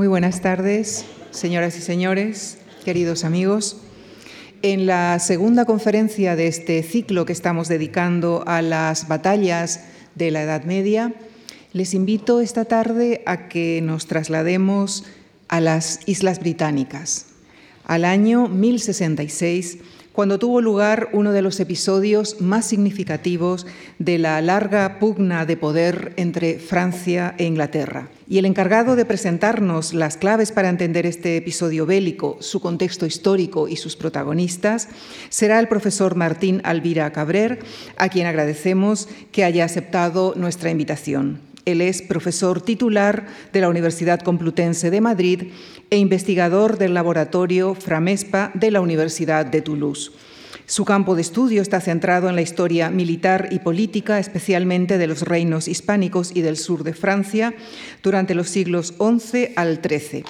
Muy buenas tardes, señoras y señores, queridos amigos. En la segunda conferencia de este ciclo que estamos dedicando a las batallas de la Edad Media, les invito esta tarde a que nos traslademos a las Islas Británicas, al año 1066 cuando tuvo lugar uno de los episodios más significativos de la larga pugna de poder entre Francia e Inglaterra. Y el encargado de presentarnos las claves para entender este episodio bélico, su contexto histórico y sus protagonistas, será el profesor Martín Alvira Cabrer, a quien agradecemos que haya aceptado nuestra invitación. Él es profesor titular de la Universidad Complutense de Madrid e investigador del laboratorio Framespa de la Universidad de Toulouse. Su campo de estudio está centrado en la historia militar y política, especialmente de los reinos hispánicos y del sur de Francia, durante los siglos XI al XIII.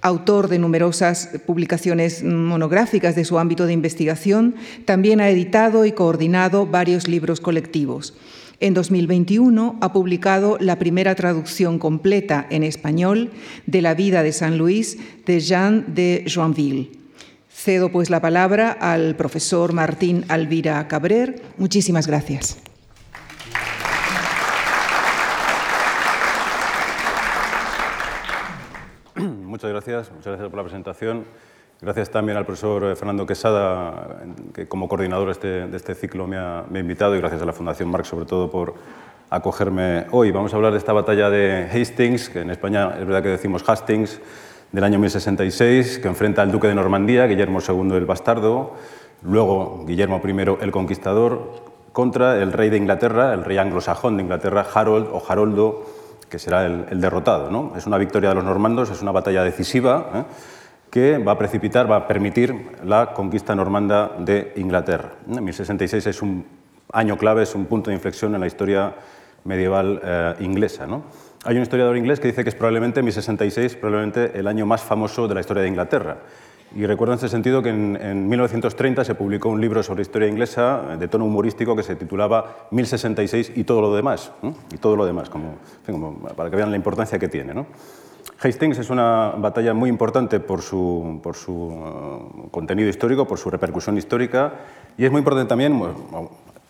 Autor de numerosas publicaciones monográficas de su ámbito de investigación, también ha editado y coordinado varios libros colectivos. En 2021 ha publicado la primera traducción completa en español de la vida de San Luis de Jean de Joinville. Cedo pues la palabra al profesor Martín Alvira Cabrer. Muchísimas gracias. Muchas gracias, muchas gracias por la presentación. Gracias también al profesor eh, Fernando Quesada, que como coordinador de este ciclo me ha, invitado, y gracias a la Fundación Marx sobre todo por acogerme hoy. Vamos a hablar de esta batalla de Hastings, que en España es verdad que decimos Hastings, del año 1066, que enfrenta al duque de Normandía, Guillermo II el Bastardo, luego Guillermo I el Conquistador, contra el rey de Inglaterra, el rey anglosajón de Inglaterra, Harold o Haroldo, que será el, derrotado. ¿no? Es una victoria de los normandos, es una batalla decisiva. ¿eh? Que va a precipitar, va a permitir la conquista normanda de Inglaterra. 1066 es un año clave, es un punto de inflexión en la historia medieval eh, inglesa. ¿no? Hay un historiador inglés que dice que es probablemente 1066, probablemente el año más famoso de la historia de Inglaterra. Y recuerdo en ese sentido que en, 1930 se publicó un libro sobre historia inglesa eh, de tono humorístico que se titulaba 1066 y todo lo demás. Y todo lo demás, como, para que vean la importancia que tiene. ¿no? Hastings es una batalla muy importante por su, por su eh, contenido histórico, por su repercusión histórica, y es muy importante también,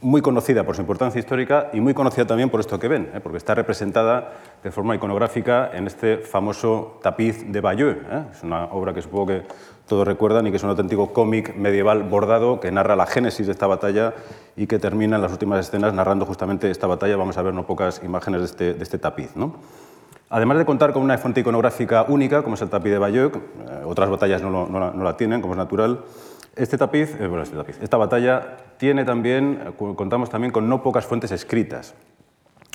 muy conocida por su importancia histórica y muy conocida también por esto que ven, ¿eh? porque está representada de forma iconográfica en este famoso tapiz de Bayeux. ¿eh? Es una obra que supongo que todos recuerdan y que es un auténtico cómic medieval bordado que narra la génesis de esta batalla y que termina en las últimas escenas narrando justamente esta batalla. Vamos a ver no pocas imágenes de este, de este tapiz. ¿no? Además de contar con una fuente iconográfica única, como es el tapiz de Bayeux, eh, otras batallas no, la, tienen, como es natural, este tapiz, eh, bueno, este tapiz, esta batalla tiene también, eh, contamos también con no pocas fuentes escritas,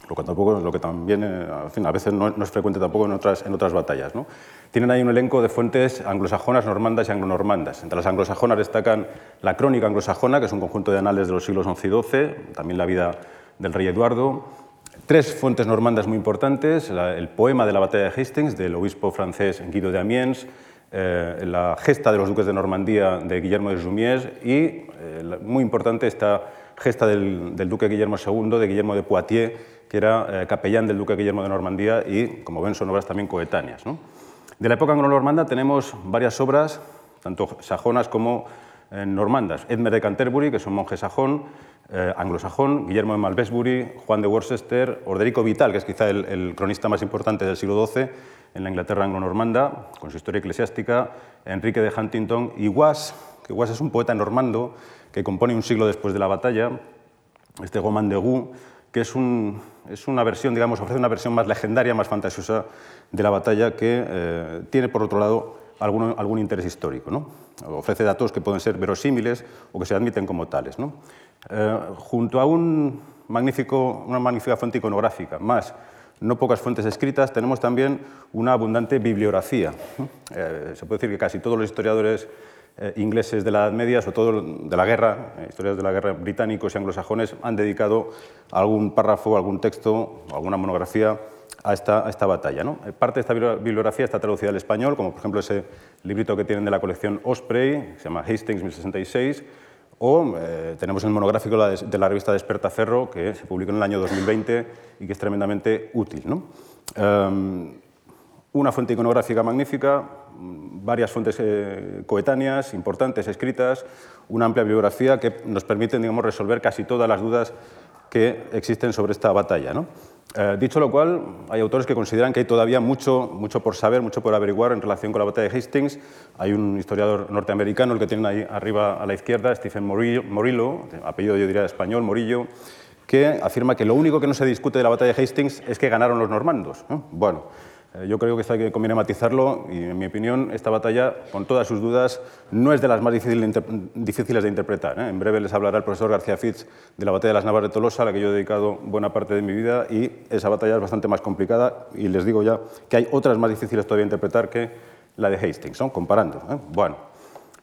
lo que, tampoco, lo que también a veces no, es frecuente tampoco en otras, en otras batallas. ¿no? Tienen ahí un elenco de fuentes anglosajonas, normandas y anglonormandas. Entre las anglosajonas destacan la Crónica anglosajona, que es un conjunto de anales de los siglos XI y XII, también la vida del rey Eduardo, Tres fuentes normandas muy importantes, el poema de la batalla de Hastings del obispo francés Guido de Amiens, eh, la gesta de los duques de Normandía de Guillermo de Jumiers y, eh, muy importante, esta gesta del, duque Guillermo II, de Guillermo de Poitiers, que era eh, capellán del duque Guillermo de Normandía y, como ven, son obras también coetáneas. De la época anglo-normanda tenemos varias obras, tanto sajonas como normandas. Edmer de Canterbury, que es un monje sajón, eh, anglosajón, Guillermo de Malmesbury, Juan de Worcester, Orderico Vital, que es quizá el, cronista más importante del siglo XII en la Inglaterra anglo-normanda, con su historia eclesiástica, Enrique de Huntington y Was, que Was es un poeta normando que compone un siglo después de la batalla, este Goman de Gu, que es, una versión, digamos, ofrece una versión más legendaria, más fantasiosa de la batalla que eh, tiene, por otro lado, algún, algún interés histórico. ¿no? Ofrece datos que pueden ser verosímiles o que se admiten como tales. ¿no? Eh, junto a un magnífico, una magnífica fuente iconográfica, más no pocas fuentes escritas, tenemos también una abundante bibliografía. Eh, se puede decir que casi todos los historiadores eh, ingleses de la Edad Media, sobre todo de la guerra, historiadores de la guerra británicos y anglosajones, han dedicado algún párrafo, algún texto, alguna monografía a esta, batalla. ¿no? Parte de esta bibliografía está traducida al español, como por ejemplo ese librito que tienen de la colección Osprey, que se llama Hastings 1066, o eh, tenemos el monográfico de la revista Despertaferro, que se publicó en el año 2020 y que es tremendamente útil. Em, una fuente iconográfica magnífica, varias fuentes eh, coetáneas, importantes, escritas, una amplia bibliografía que nos permiten digamos, resolver casi todas las dudas que existen sobre esta batalla. ¿no? Eh, dicho lo cual, hay autores que consideran que hay todavía mucho, mucho por saber, mucho por averiguar en relación con la batalla de Hastings. Hay un historiador norteamericano, el que tienen ahí arriba a la izquierda, Stephen Morillo, apellido yo diría español, Morillo, que afirma que lo único que no se discute de la batalla de Hastings es que ganaron los normandos. Bueno, yo creo que conviene matizarlo y, en mi opinión, esta batalla, con todas sus dudas, no es de las más difíciles de interpretar. ¿eh? En breve les hablará el profesor García Fitz de la batalla de las Navas de Tolosa, a la que yo he dedicado buena parte de mi vida, y esa batalla es bastante más complicada y les digo ya que hay otras más difíciles todavía de interpretar que la de Hastings, comparando. ¿eh? Bueno,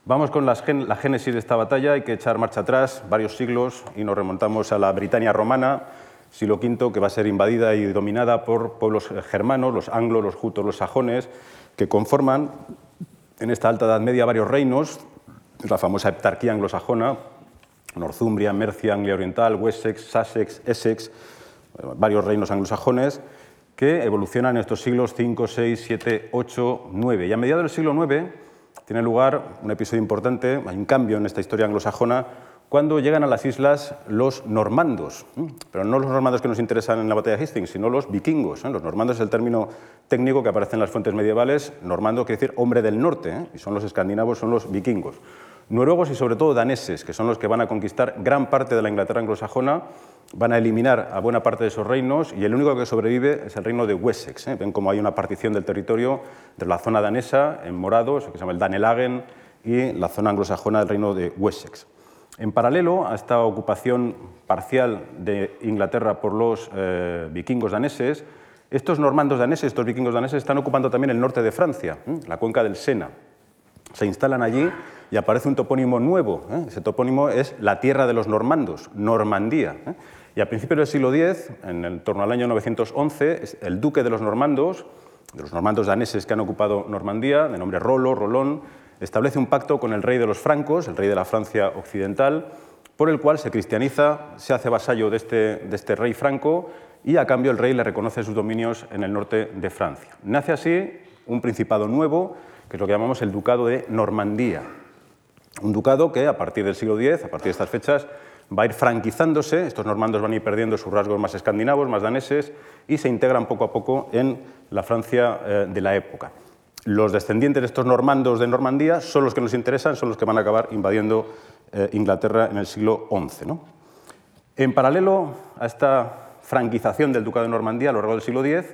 vamos con la génesis de esta batalla, hay que echar marcha atrás varios siglos y nos remontamos a la Britania romana, siglo V, que va a ser invadida y dominada por pueblos germanos, los anglos, los jutos, los sajones, que conforman en esta alta Edad Media varios reinos, la famosa heptarquía anglosajona, Northumbria, Mercia, Anglia Oriental, Wessex, Sussex, Essex, varios reinos anglosajones que evolucionan en estos siglos V, VI, VII, VIII, IX. Y a mediados del siglo IX tiene lugar un episodio importante, hay un cambio en esta historia anglosajona, cuando llegan a las islas los normandos, pero no los normandos que nos interesan en la batalla de Hastings, sino los vikingos. ¿eh? Los normandos es el término técnico que aparece en las fuentes medievales. Normando quiere decir hombre del norte, ¿eh? y son los escandinavos, son los vikingos. Noruegos y sobre todo daneses, que son los que van a conquistar gran parte de la Inglaterra anglosajona, van a eliminar a buena parte de esos reinos y el único que sobrevive es el reino de Wessex. ¿eh? Ven cómo hay una partición del territorio de la zona danesa en morados, que se llama el Danelagen, y la zona anglosajona del reino de Wessex. En paralelo a esta ocupación parcial de Inglaterra por los eh, vikingos daneses, estos normandos daneses, estos vikingos daneses, están ocupando también el norte de Francia, la cuenca del Sena. Se instalan allí y aparece un topónimo nuevo. ¿eh? Ese topónimo es la tierra de los normandos, Normandía. ¿eh? Y a principios del siglo X, en torno al año 911, el duque de los normandos, de los normandos daneses que han ocupado Normandía, de nombre Rolo, Rolón, establece un pacto con el rey de los francos, el rey de la Francia occidental, por el cual se cristianiza, se hace vasallo de este, de este rey franco y a cambio el rey le reconoce sus dominios en el norte de Francia. Nace así un principado nuevo, que es lo que llamamos el Ducado de Normandía. Un ducado que a partir del siglo X, a partir de estas fechas, va a ir franquizándose, estos normandos van a ir perdiendo sus rasgos más escandinavos, más daneses, y se integran poco a poco en la Francia eh, de la época los descendientes de estos normandos de Normandía son los que nos interesan, son los que van a acabar invadiendo eh, Inglaterra en el siglo XI. En paralelo a esta franquización del Ducado de Normandía a lo largo del siglo X,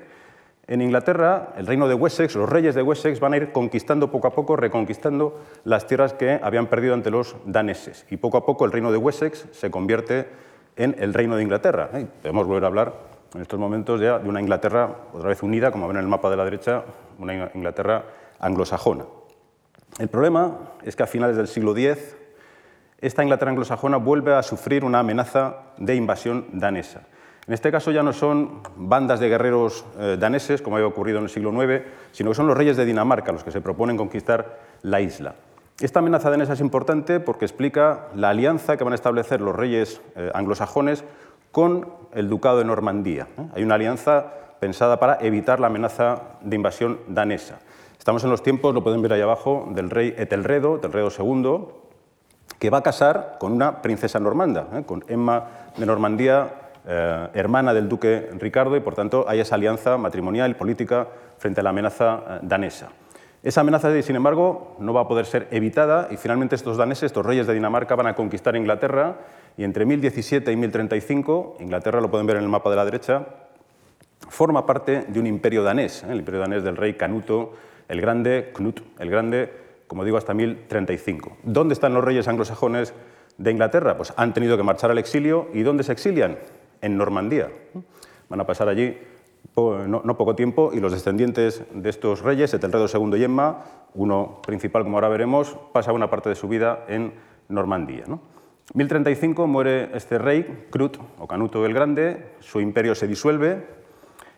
en Inglaterra, el reino de Wessex, los reyes de Wessex van a ir conquistando poco a poco, reconquistando las tierras que habían perdido ante los daneses. Y poco a poco el reino de Wessex se convierte en el reino de Inglaterra. Podemos volver a hablar en estos momentos ya de una Inglaterra otra vez unida, como ven en el mapa de la derecha, una Inglaterra anglosajona. El problema es que a finales del siglo X, esta Inglaterra anglosajona vuelve a sufrir una amenaza de invasión danesa. En este caso ya no son bandas de guerreros eh, daneses, como había ocurrido en el siglo IX, sino que son los reyes de Dinamarca los que se proponen conquistar la isla. Esta amenaza danesa es importante porque explica la alianza que van a establecer los reyes eh, anglosajones con el Ducado de Normandía. Hay una alianza pensada para evitar la amenaza de invasión danesa. Estamos en los tiempos, lo pueden ver ahí abajo, del rey Etelredo, Etelredo II, que va a casar con una princesa normanda, ¿eh? con Emma de Normandía, eh, hermana del duque Ricardo, y por tanto hay esa alianza matrimonial y política frente a la amenaza eh, danesa. Esa amenaza, sin embargo, no va a poder ser evitada y finalmente estos daneses, estos reyes de Dinamarca, van a conquistar Inglaterra y entre 1017 y 1035, Inglaterra lo pueden ver en el mapa de la derecha, forma parte de un imperio danés, ¿eh? el imperio danés del rey Canuto el Grande, Knut el Grande, como digo, hasta 1035. ¿Dónde están los reyes anglosajones de Inglaterra? Pues han tenido que marchar al exilio. ¿Y dónde se exilian? En Normandía. Van a pasar allí no, poco tiempo y los descendientes de estos reyes, Etelredo II y Emma, uno principal como ahora veremos, pasa una parte de su vida en Normandía. ¿no? 1035 muere este rey, Crut o Canuto el Grande, su imperio se disuelve,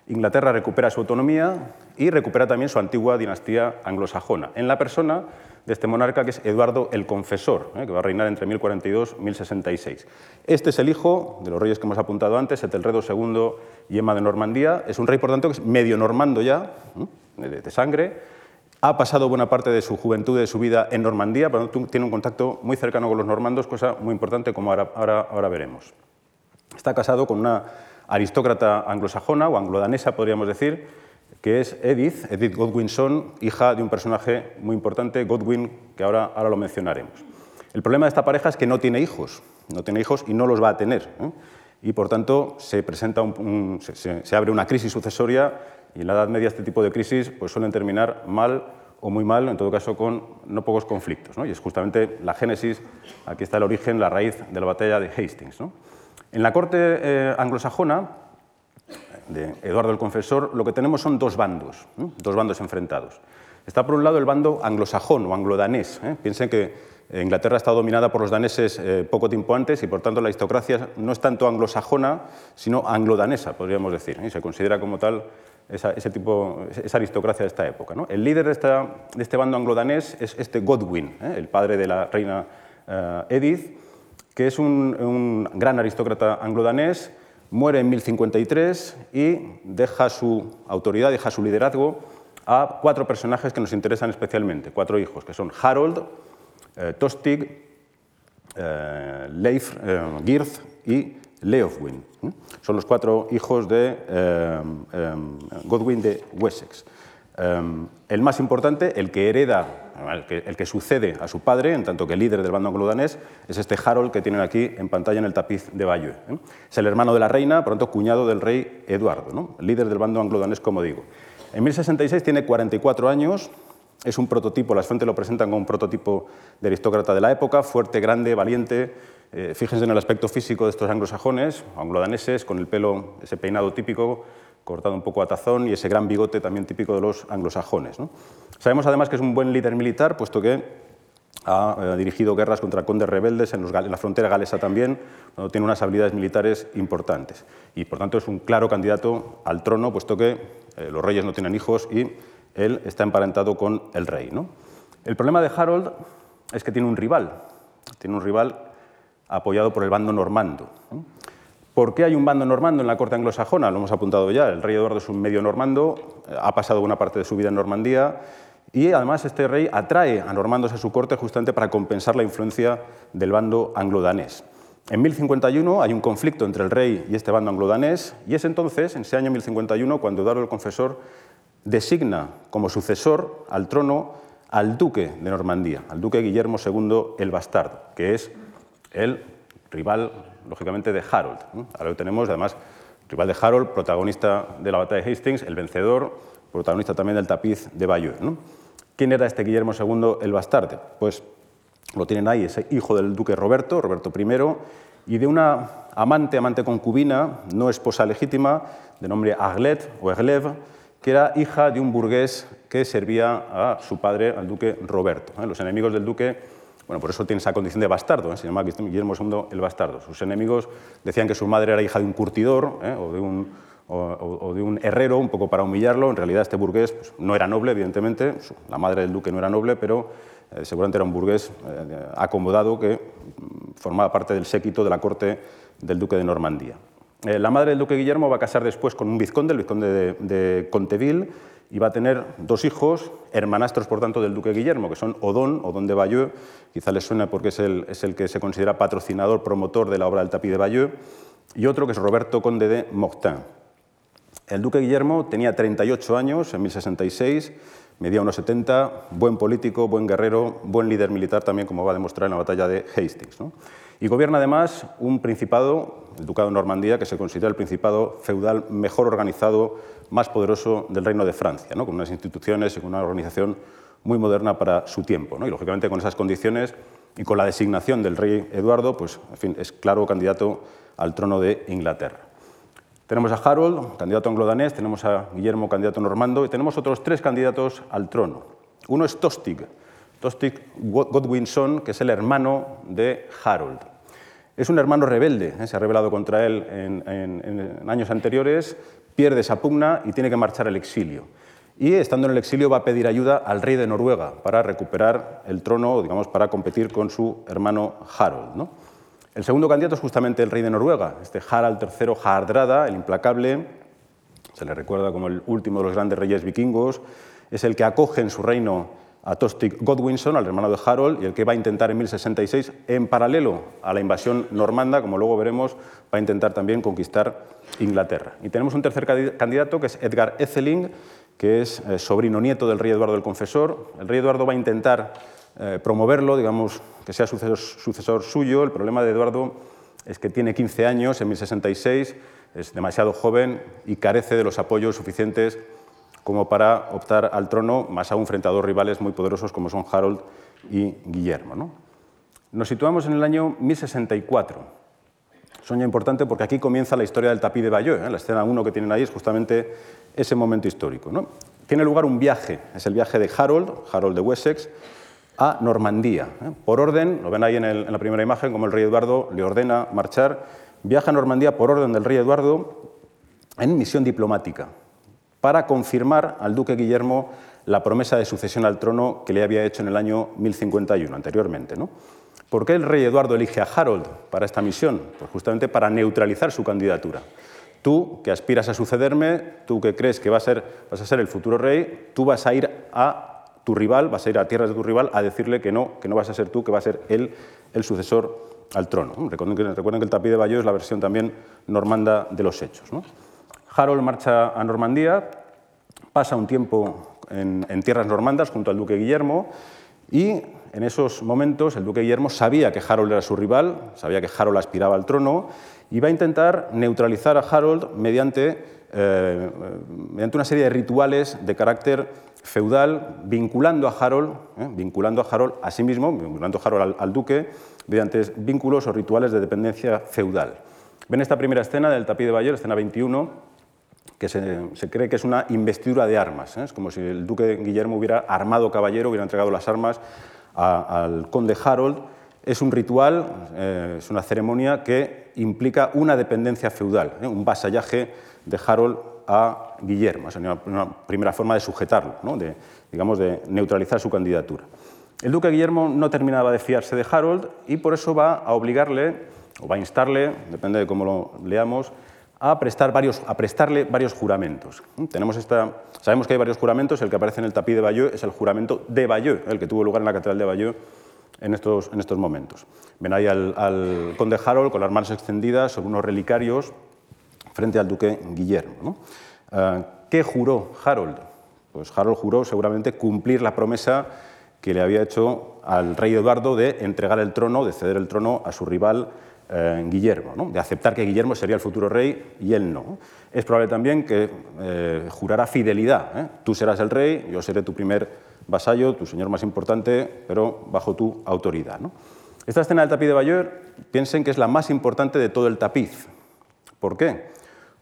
Inglaterra recupera su autonomía y recupera también su antigua dinastía anglosajona, en la persona de este monarca que es Eduardo el Confesor, ¿eh? que va a reinar entre 1042 y 1066. Este es el hijo de los reyes que hemos apuntado antes, Etelredo II y Emma de Normandía. Es un rey, por tanto, que es medio normando ya, de, sangre. Ha pasado buena parte de su juventud, de su vida en Normandía, pero tiene un contacto muy cercano con los normandos, cosa muy importante como ahora, ahora, veremos. Está casado con una aristócrata anglosajona o anglodanesa, podríamos decir, que es Edith, Edith Godwinson, hija de un personaje muy importante, Godwin, que ahora, ahora lo mencionaremos. El problema de esta pareja es que no tiene hijos, no tiene hijos y no los va a tener. ¿eh? Y por tanto se, presenta se, abre una crisis sucesoria y en la Edad Media este tipo de crisis pues, suelen terminar mal o muy mal, en todo caso con no pocos conflictos. Y es justamente la génesis, aquí está el origen, la raíz de la batalla de Hastings. En la corte eh, anglosajona de Eduardo el Confesor lo que tenemos son dos bandos, dos bandos enfrentados. Está por un lado el bando anglosajón o anglodanés. ¿eh? Piensen que Inglaterra está dominada por los daneses eh, poco tiempo antes y por tanto la aristocracia no es tanto anglosajona, sino anglodanesa, podríamos decir, y se considera como tal esa, aristocracia de esta época. El líder de, este bando anglodanés es este Godwin, ¿eh? el padre de la reina eh, Edith, que es un, gran aristócrata anglodanés, muere en 1053 y deja su autoridad, deja su liderazgo a cuatro personajes que nos interesan especialmente, cuatro hijos, que son Harold, eh, Tostig, Leif Girth y Leofwin. Son los cuatro hijos de Godwin de Wessex. el más importante, el que hereda, el que, sucede a su padre, en tanto que líder del bando anglo-danés, es este Harold que tienen aquí en pantalla en el tapiz de Bayeux. Es el hermano de la reina, pronto cuñado del rey Eduardo, líder del bando anglo-danés, como digo. En 1066 tiene 44 años, es un prototipo, las fuentes lo presentan como un prototipo de aristócrata de la época, fuerte, grande, valiente. Eh, fíjense en el aspecto físico de estos anglosajones, anglodaneses, con el pelo, ese peinado típico, cortado un poco a tazón, y ese gran bigote también típico de los anglosajones. Sabemos además que es un buen líder militar, puesto que ha eh, dirigido guerras contra condes rebeldes en, la frontera galesa también, tiene unas habilidades militares importantes. Y por tanto es un claro candidato al trono, puesto que eh, los reyes no tienen hijos y él está emparentado con el rey. El problema de Harold es que tiene un rival, tiene un rival apoyado por el bando normando. ¿Por qué hay un bando normando en la corte anglosajona? Lo hemos apuntado ya, el rey Eduardo es un medio normando, ha pasado buena parte de su vida en Normandía y además este rey atrae a normandos a su corte justamente para compensar la influencia del bando anglo-danés. En 1051 hay un conflicto entre el rey y este bando anglo-danés y es entonces, en ese año 1051, cuando Eduardo el Confesor designa como sucesor al trono al duque de Normandía, al duque Guillermo II el Bastardo, que es el rival, lógicamente, de Harold. Ahora lo tenemos, además, rival de Harold, protagonista de la batalla de Hastings, el vencedor, protagonista también del tapiz de Bayeux. ¿Quién era este Guillermo II el Bastardo? Pues lo tienen ahí, ese hijo del duque Roberto, Roberto I, y de una amante, amante concubina, no esposa legítima, de nombre Aglet o que era hija de un burgués que servía a su padre, al duque Roberto. ¿eh? Los enemigos del duque, bueno, por eso tiene esa condición de bastardo, ¿eh? se llama Guillermo II el bastardo. Sus enemigos decían que su madre era hija de un curtidor ¿eh? o, de un, herrero, un poco para humillarlo. En realidad este burgués pues, no era noble, evidentemente, la madre del duque no era noble, pero seguramente era un burgués acomodado que mm, formaba parte del séquito de la corte del duque de Normandía. Eh, la madre del duque Guillermo va a casar después con un vizconde, el vizconde de, de, Conteville, y va a tener dos hijos, hermanastros por tanto del duque Guillermo, que son Odón, Odón de Bayeux, quizá les suena porque es el, es el, que se considera patrocinador, promotor de la obra del tapiz de Bayeux, y otro que es Roberto Conde de Mortain. El duque Guillermo tenía 38 años en 1066, medía unos 70, buen político, buen guerrero, buen líder militar también, como va a demostrar en la batalla de Hastings. Y gobierna además un principado, el Ducado de Normandía, que se considera el principado feudal mejor organizado, más poderoso del Reino de Francia, con unas instituciones y con una organización muy moderna para su tiempo. Y lógicamente con esas condiciones y con la designación del rey Eduardo, pues es claro candidato al trono de Inglaterra. Tenemos a Harold, candidato anglo-danés, tenemos a Guillermo, candidato normando, y tenemos otros tres candidatos al trono. Uno es Tostig, Tostig Godwinson, que es el hermano de Harold. Es un hermano rebelde, ¿eh? se ha rebelado contra él en, años anteriores, pierde esa pugna y tiene que marchar al exilio. Y estando en el exilio va a pedir ayuda al rey de Noruega para recuperar el trono, digamos, para competir con su hermano Harold. El segundo candidato es justamente el rey de Noruega, este Harald III Hardrada, el implacable, se le recuerda como el último de los grandes reyes vikingos, es el que acoge en su reino a Tostig Godwinson, al hermano de Harold, y el que va a intentar en 1066, en paralelo a la invasión normanda, como luego veremos, va a intentar también conquistar Inglaterra. Y tenemos un tercer candidato, que es Edgar Etheling, que es eh, sobrino nieto del rey Eduardo el Confesor. El rey Eduardo va a intentar eh, promoverlo, digamos, que sea sucesor, sucesor suyo. El problema de Eduardo es que tiene 15 años en 1066, es demasiado joven y carece de los apoyos suficientes como para optar al trono, más aún frente a dos rivales muy poderosos como son Harold y Guillermo. Nos situamos en el año 1064. Soña importante porque aquí comienza la historia del tapí de Bayeux. ¿eh? La escena 1 que tienen ahí es justamente ese momento histórico. Tiene lugar un viaje, es el viaje de Harold, Harold de Wessex, a Normandía. ¿eh? Por orden, lo ven ahí en, la primera imagen, como el rey Eduardo le ordena marchar, viaja a Normandía por orden del rey Eduardo en misión diplomática para confirmar al duque Guillermo la promesa de sucesión al trono que le había hecho en el año 1051, anteriormente. ¿no? ¿Por qué el rey Eduardo elige a Harold para esta misión? Pues justamente para neutralizar su candidatura. Tú, que aspiras a sucederme, tú que crees que vas a ser, el futuro rey, tú vas a ir a tu rival, vas a ir a tierras de tu rival a decirle que no, que no vas a ser tú, que va a ser él el sucesor al trono. Recuerden que, el tapiz de Bayeux es la versión también normanda de los hechos. Harold marcha a Normandía, pasa un tiempo en, tierras normandas junto al duque Guillermo y en esos momentos el duque Guillermo sabía que Harold era su rival, sabía que Harold aspiraba al trono y va a intentar neutralizar a Harold mediante, eh, mediante una serie de rituales de carácter feudal vinculando a Harold, ¿eh? vinculando a Harold a sí mismo, vinculando a Harold al, duque, mediante vínculos o rituales de dependencia feudal. Ven esta primera escena del tapiz de Bayeux, escena 21, que se, cree que es una investidura de armas. ¿eh? Es como si el duque Guillermo hubiera armado caballero, hubiera entregado las armas al conde Harold. Es un ritual, eh, es una ceremonia que implica una dependencia feudal, un vasallaje de Harold a Guillermo. Es una, primera forma de sujetarlo, de, digamos, de neutralizar su candidatura. El duque Guillermo no terminaba de fiarse de Harold y por eso va a obligarle, o va a instarle, depende de cómo lo leamos, a, prestar varios, a prestarle varios juramentos. Tenemos esta, sabemos que hay varios juramentos, el que aparece en el tapiz de Bayeux es el juramento de Bayeux, el que tuvo lugar en la catedral de Bayeux en estos, en estos momentos. Ven ahí al, conde Harold con las manos extendidas sobre unos relicarios frente al duque Guillermo. Ah, ¿Qué juró Harold? Pues Harold juró seguramente cumplir la promesa que le había hecho al rey Eduardo de entregar el trono, de ceder el trono a su rival eh, Guillermo, de aceptar que Guillermo sería el futuro rey y él no. Es probable también que eh, jurara fidelidad. ¿eh? Tú serás el rey, yo seré tu primer vasallo, tu señor más importante, pero bajo tu autoridad. Esta escena del tapiz de Bayeux, piensen que es la más importante de todo el tapiz. ¿Por qué?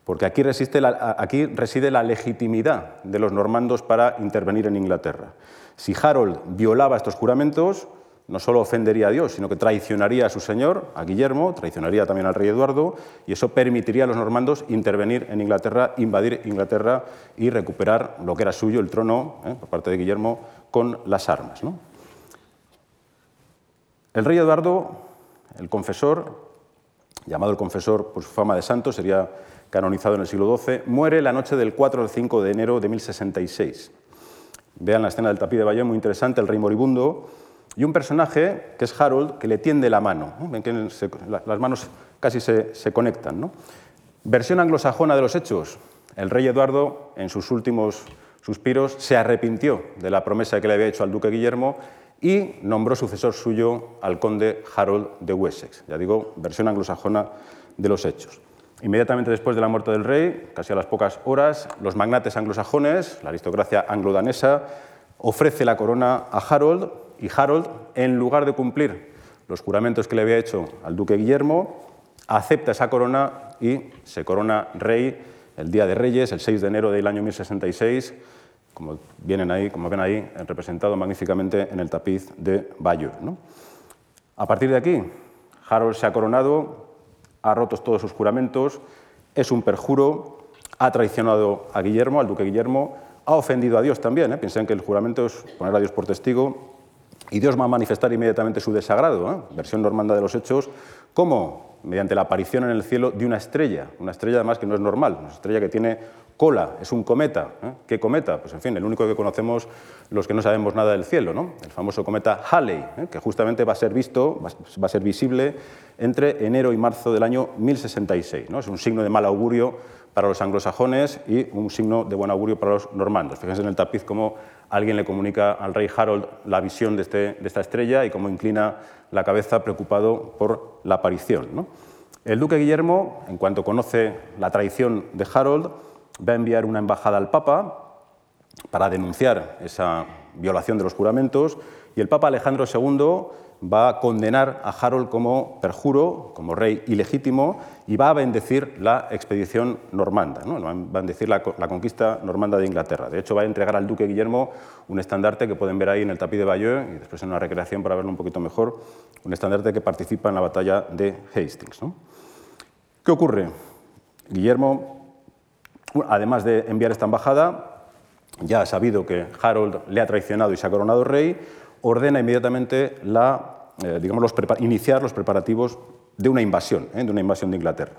porque aquí reside la legitimidad de los normandos para intervenir en Inglaterra. Si Harold violaba estos juramentos, no solo ofendería a Dios, sino que traicionaría a su señor, a Guillermo, traicionaría también al rey Eduardo, y eso permitiría a los normandos intervenir en Inglaterra, invadir Inglaterra y recuperar lo que era suyo, el trono, ¿eh? por parte de Guillermo, con las armas. El rey Eduardo, el confesor, llamado el confesor por su fama de santo, sería canonizado en el siglo XII, muere la noche del 4 al 5 de enero de 1066. Vean la escena del tapiz de Bayeux, muy interesante, el rey moribundo, y un personaje que es Harold, que le tiende la mano. Ven que las manos casi se, conectan. Versión anglosajona de los hechos. El rey Eduardo, en sus últimos suspiros, se arrepintió de la promesa que le había hecho al duque Guillermo y nombró sucesor suyo al conde Harold de Wessex. Ya digo, versión anglosajona de los hechos. Inmediatamente después de la muerte del rey, casi a las pocas horas, los magnates anglosajones, la aristocracia anglo-danesa, ofrece la corona a Harold y Harold, en lugar de cumplir los juramentos que le había hecho al duque Guillermo, acepta esa corona y se corona rey el Día de Reyes, el 6 de enero del año 1066, como, vienen ahí, como ven ahí, representado magníficamente en el tapiz de Bayeux. A partir de aquí, Harold se ha coronado ha roto todos sus juramentos, es un perjuro, ha traicionado a Guillermo, al duque Guillermo, ha ofendido a Dios también. ¿eh? Piensen que el juramento es poner a Dios por testigo Y Dios va a manifestar inmediatamente su desagrado, ¿eh? versión normanda de los hechos, como mediante la aparición en el cielo de una estrella, una estrella además que no es normal, una estrella que tiene cola, es un cometa. ¿eh? ¿Qué cometa? Pues en fin, el único que conocemos los que no sabemos nada del cielo, ¿no? el famoso cometa Halley, ¿eh? que justamente va a ser visto, va a ser visible entre enero y marzo del año 1066. ¿no? Es un signo de mal augurio para los anglosajones y un signo de buen augurio para los normandos. Fíjense en el tapiz cómo alguien le comunica al rey Harold la visión de, este, esta estrella y cómo inclina la cabeza preocupado por la aparición. El duque Guillermo, en cuanto conoce la traición de Harold, va a enviar una embajada al Papa para denunciar esa violación de los juramentos y el Papa Alejandro II va a condenar a Harold como perjuro, como rey ilegítimo, y va a bendecir la expedición normanda, ¿no? va a bendecir la, conquista normanda de Inglaterra. De hecho, va a entregar al duque Guillermo un estandarte que pueden ver ahí en el tapiz de Bayeux, y después en una recreación para verlo un poquito mejor, un estandarte que participa en la batalla de Hastings. ¿Qué ocurre? Guillermo, además de enviar esta embajada, ya ha sabido que Harold le ha traicionado y se ha coronado rey, ordena inmediatamente eh, digamos, iniciar los preparativos de una invasión, ¿eh? de una invasión de Inglaterra.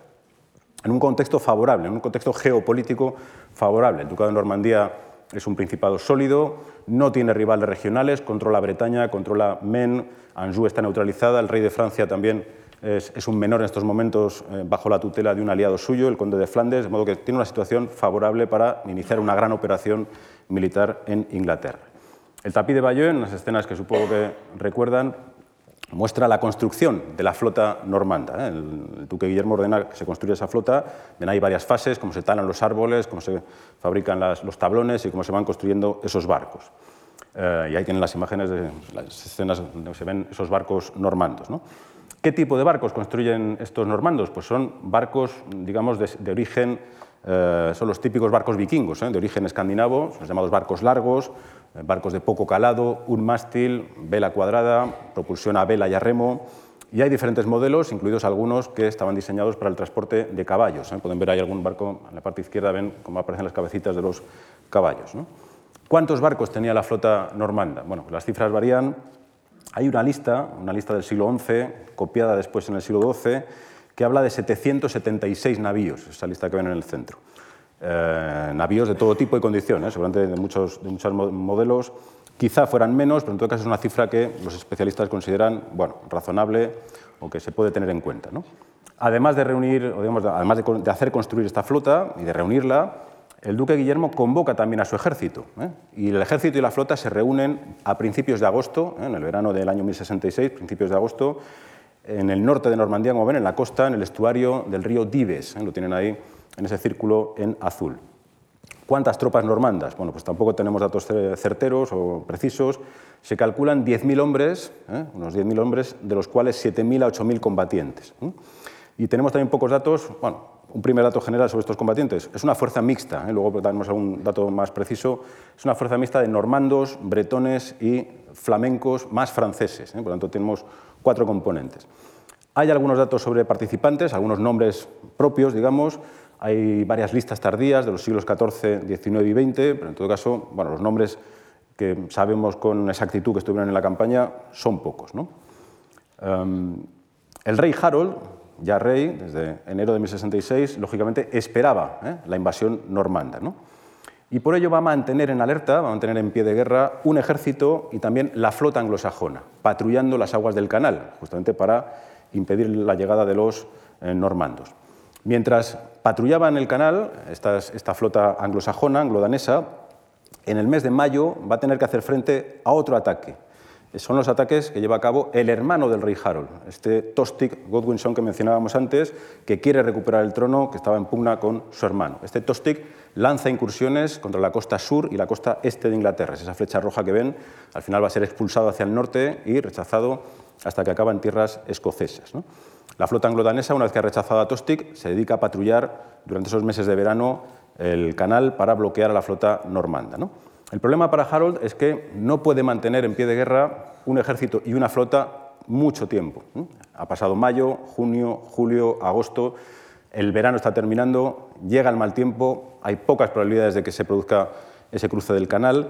En un contexto favorable, en un contexto geopolítico favorable. El Ducado de Normandía es un principado sólido, no tiene rivales regionales, controla Bretaña, controla Maine, Anjou está neutralizada, el rey de Francia también es, un menor en estos momentos eh, bajo la tutela de un aliado suyo, el conde de Flandes, de modo que tiene una situación favorable para iniciar una gran operación militar en Inglaterra. El tapiz de Bayeux, en las escenas que supongo que recuerdan, muestra la construcción de la flota normanda. ¿eh? El, duque Guillermo ordena que se construya esa flota. Ven ahí varias fases, cómo se talan los árboles, cómo se fabrican los tablones y cómo se van construyendo esos barcos. Eh, y ahí tienen las imágenes de las escenas donde se ven esos barcos normandos. ¿Qué tipo de barcos construyen estos normandos? Pues son barcos, digamos, de origen eh, son los típicos barcos vikingos, ¿eh? de origen escandinavo, los llamados barcos largos, eh, barcos de poco calado, un mástil, vela cuadrada, propulsión a vela y a remo. Y hay diferentes modelos, incluidos algunos que estaban diseñados para el transporte de caballos. Pueden ver ahí algún barco, en la parte izquierda ven cómo aparecen las cabecitas de los caballos. ¿Cuántos barcos tenía la flota normanda? Bueno, las cifras varían. Hay una lista, una lista del siglo XI, copiada después en el siglo XII, que habla de 776 navíos, esa lista que ven en el centro. Eh, navíos de todo tipo y condiciones, seguramente de muchos, de muchos modelos, quizá fueran menos, pero en todo caso es una cifra que los especialistas consideran bueno, razonable o que se puede tener en cuenta. Además, de, reunir, digamos, además de, hacer construir esta flota y de reunirla, el duque Guillermo convoca también a su ejército. ¿eh? Y el ejército y la flota se reúnen a principios de agosto, ¿eh? en el verano del año 1066, principios de agosto, en el norte de Normandía, como ven, en la costa, en el estuario del río Dives. ¿eh? Lo tienen ahí en ese círculo en azul. ¿Cuántas tropas normandas? Bueno, pues tampoco tenemos datos certeros o precisos. Se calculan 10.000 hombres, ¿eh? unos 10.000 hombres, de los cuales 7.000 a 8.000 combatientes. ¿eh? Y tenemos también pocos datos, bueno, un primer dato general sobre estos combatientes. Es una fuerza mixta, luego daremos algún dato más preciso. Es una fuerza mixta de normandos, bretones y flamencos más franceses. Por lo tanto, tenemos cuatro componentes. Hay algunos datos sobre participantes, algunos nombres propios, digamos. Hay varias listas tardías de los siglos XIV, XIX y XX, pero en todo caso, bueno, los nombres que sabemos con exactitud que estuvieron en la campaña son pocos. Em, el rey Harold, ya rey, desde enero de 1066, lógicamente esperaba ¿eh? la invasión normanda. ¿no? Y por ello va a mantener en alerta, va a mantener en pie de guerra un ejército y también la flota anglosajona, patrullando las aguas del canal, justamente para impedir la llegada de los eh, normandos. Mientras patrullaba en el canal esta, esta flota anglosajona, anglodanesa, en el mes de mayo va a tener que hacer frente a otro ataque. Son los ataques que lleva a cabo el hermano del rey Harold, este Tostig Godwinson que mencionábamos antes, que quiere recuperar el trono que estaba en pugna con su hermano. Este Tostig lanza incursiones contra la costa sur y la costa este de Inglaterra. esa flecha roja que ven, al final va a ser expulsado hacia el norte y rechazado hasta que acaba en tierras escocesas. La flota anglo-danesa, una vez que ha rechazado a Tostig, se dedica a patrullar durante esos meses de verano el canal para bloquear a la flota normanda. El problema para Harold es que no puede mantener en pie de guerra un ejército y una flota mucho tiempo. Ha pasado mayo, junio, julio, agosto el verano está terminando, llega el mal tiempo, hay pocas probabilidades de que se produzca ese cruce del canal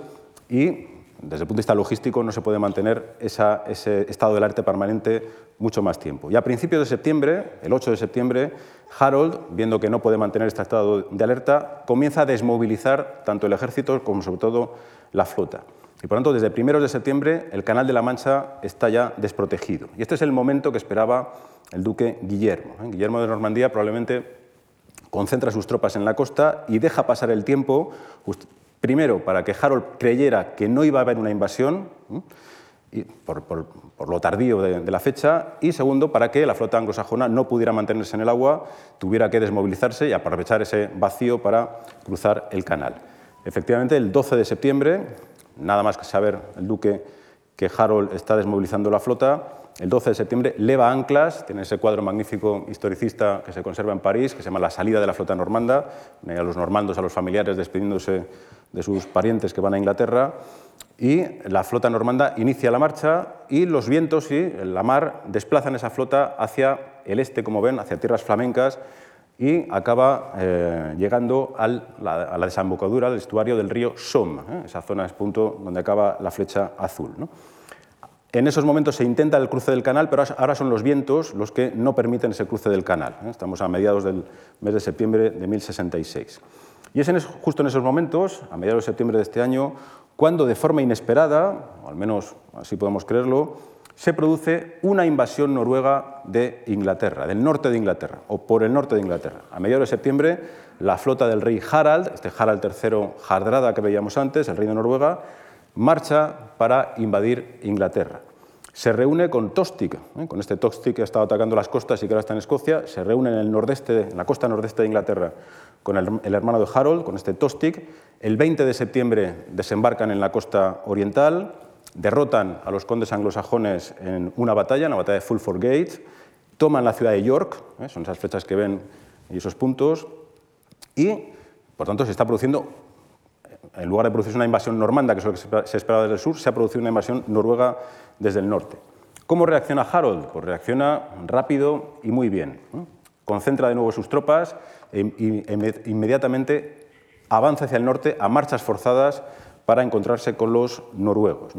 y desde el punto de vista logístico no se puede mantener ese estado del arte permanente mucho más tiempo. Y a principios de septiembre, el 8 de septiembre, Harold, viendo que no puede mantener este estado de alerta, comienza a desmovilizar tanto el ejército como sobre todo la flota. Y por tanto, desde primeros de septiembre, el Canal de la Mancha está ya desprotegido. Y este es el momento que esperaba el duque Guillermo. ¿eh? Guillermo de Normandía probablemente concentra sus tropas en la costa y deja pasar el tiempo, primero para que Harold creyera que no iba a haber una invasión, por, lo tardío de, la fecha, y segundo, para que la flota anglosajona no pudiera mantenerse en el agua, tuviera que desmovilizarse y aprovechar ese vacío para cruzar el canal. Efectivamente, el 12 de septiembre, nada más que saber el duque que Harold está desmovilizando la flota, el 12 de septiembre leva anclas, tiene ese cuadro magnífico historicista que se conserva en París, que se llama La salida de la flota normanda, a los normandos, a los familiares despidiéndose de sus parientes que van a Inglaterra, y la flota normanda inicia la marcha y los vientos y la mar desplazan esa flota hacia el este, como ven, hacia tierras flamencas, y acaba eh, llegando a la desembocadura del estuario del río Somme. ¿eh? Esa zona es punto donde acaba la flecha azul. En esos momentos se intenta el cruce del canal, pero ahora son los vientos los que no permiten ese cruce del canal. ¿eh? Estamos a mediados del mes de septiembre de 1066. Y es justo en esos momentos, a mediados de septiembre de este año, cuando de forma inesperada, o al menos así podemos creerlo, se produce una invasión noruega de Inglaterra, del norte de Inglaterra, o por el norte de Inglaterra. A mediados de septiembre, la flota del rey Harald, este Harald III Hardrada que veíamos antes, el rey de Noruega, marcha para invadir Inglaterra. Se reúne con Tostig, ¿eh? con este Tostig que ha estado atacando las costas y que ahora está en Escocia, se reúne en, el nordeste, en la costa nordeste de Inglaterra con el, hermano de Harold, con este Tostig. El 20 de septiembre desembarcan en la costa oriental, derrotan a los condes anglosajones en una batalla, en la batalla de Fulford Gate, toman la ciudad de York, ¿eh? son esas flechas que ven y esos puntos, y por tanto se está produciendo, en lugar de producirse una invasión normanda, que es lo que se esperaba desde el sur, se ha producido una invasión noruega desde el norte. ¿Cómo reacciona Harold? Pues reacciona rápido y muy bien. Concentra de nuevo sus tropas e inmediatamente avanza hacia el norte a marchas forzadas para encontrarse con los noruegos.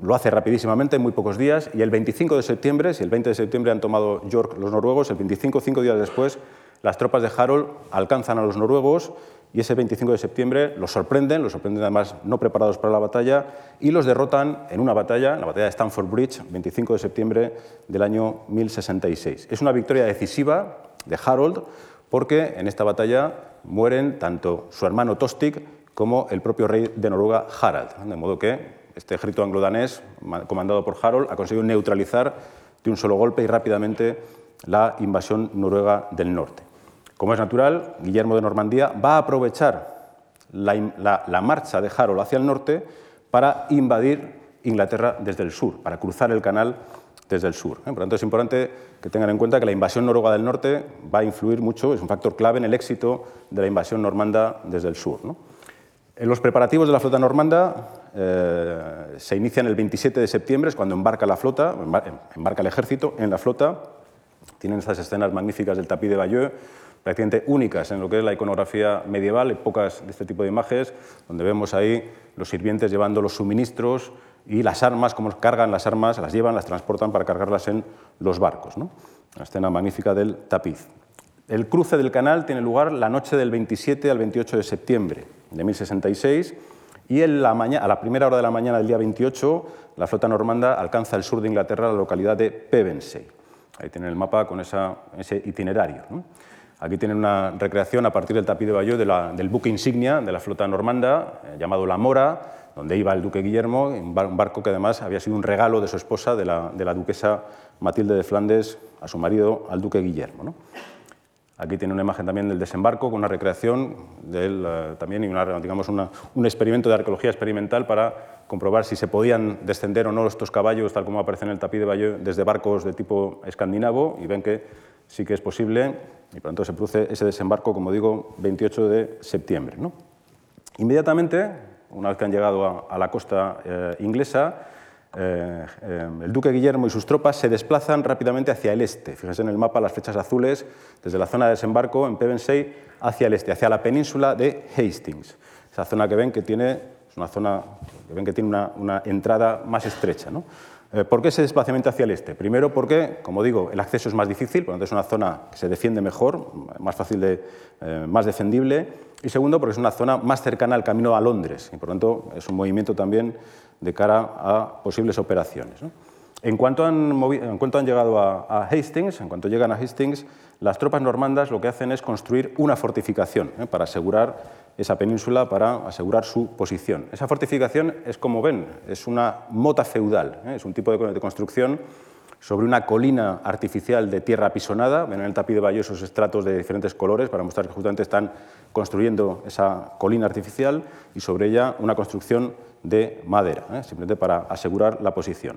Lo hace rapidísimamente, en muy pocos días, y el 25 de septiembre, si el 20 de septiembre han tomado York los noruegos, el 25, cinco días después, las tropas de Harold alcanzan a los noruegos y ese 25 de septiembre los sorprenden, los sorprenden además no preparados para la batalla y los derrotan en una batalla, la batalla de Stamford Bridge, 25 de septiembre del año 1066. Es una victoria decisiva de Harold porque en esta batalla mueren tanto su hermano Tostig como el propio rey de Noruega, Harald. De modo que este ejército anglo-danés, comandado por Harold, ha conseguido neutralizar de un solo golpe y rápidamente la invasión noruega del norte. Como es natural, Guillermo de Normandía va a aprovechar la, marcha de Harold hacia el norte para invadir Inglaterra desde el sur, para cruzar el canal desde el sur. ¿eh? Por lo tanto, es importante que tengan en cuenta que la invasión noruega del norte va a influir mucho, es un factor clave en el éxito de la invasión normanda desde el sur. Los preparativos de la flota normanda eh, se inician el 27 de septiembre, es cuando embarca la flota, embarca el ejército en la flota. Tienen estas escenas magníficas del tapiz de Bayeux, prácticamente únicas en lo que es la iconografía medieval, pocas de este tipo de imágenes, donde vemos ahí los sirvientes llevando los suministros y las armas, cómo cargan las armas, las llevan, las transportan para cargarlas en los barcos. ¿no? Una escena magnífica del tapiz. El cruce del canal tiene lugar la noche del 27 al 28 de septiembre de 1066, y en la a la primera hora de la mañana del día 28 la flota normanda alcanza el sur de Inglaterra, la localidad de Pevensey. Ahí tienen el mapa con ese itinerario. Aquí tienen una recreación a partir del tapiz de Bayeux del buque insignia de la flota normanda, eh, llamado La Mora, donde iba el duque Guillermo, un barco que además había sido un regalo de su esposa, de la, de la duquesa Matilde de Flandes, a su marido, al duque Guillermo. Aquí tiene una imagen también del desembarco con una recreación del, eh, también y una, digamos un experimento de arqueología experimental para comprobar si se podían descender o no estos caballos, tal como aparece en el tapiz de Bayeux, desde barcos de tipo escandinavo y ven que sí que es posible y por tanto se produce ese desembarco, como digo, 28 de septiembre. Inmediatamente, una vez que han llegado a, la costa eh, inglesa, eh, eh, el duque Guillermo y sus tropas se desplazan rápidamente hacia el este. Fíjense en el mapa las flechas azules desde la zona de desembarco en Pevensey hacia el este, hacia la península de Hastings. Esa zona que ven que tiene una zona que ven que tiene una, entrada más estrecha. Eh, ¿Por qué ese desplazamiento hacia el este? Primero porque, como digo, el acceso es más difícil, por lo tanto es una zona que se defiende mejor, más fácil de, eh, más defendible. Y segundo, porque es una zona más cercana al camino a Londres y por lo tanto es un movimiento también de cara a posibles operaciones. En cuanto, han en cuanto han, llegado a, Hastings, en cuanto llegan a Hastings, las tropas normandas lo que hacen es construir una fortificación ¿eh? para asegurar esa península, para asegurar su posición. Esa fortificación es, como ven, es una mota feudal, ¿eh? es un tipo de, construcción sobre una colina artificial de tierra apisonada. Ven en el tapiz de Bayo esos estratos de diferentes colores para mostrar que justamente están construyendo esa colina artificial y sobre ella una construcción de madera, ¿eh? simplemente para asegurar la posición.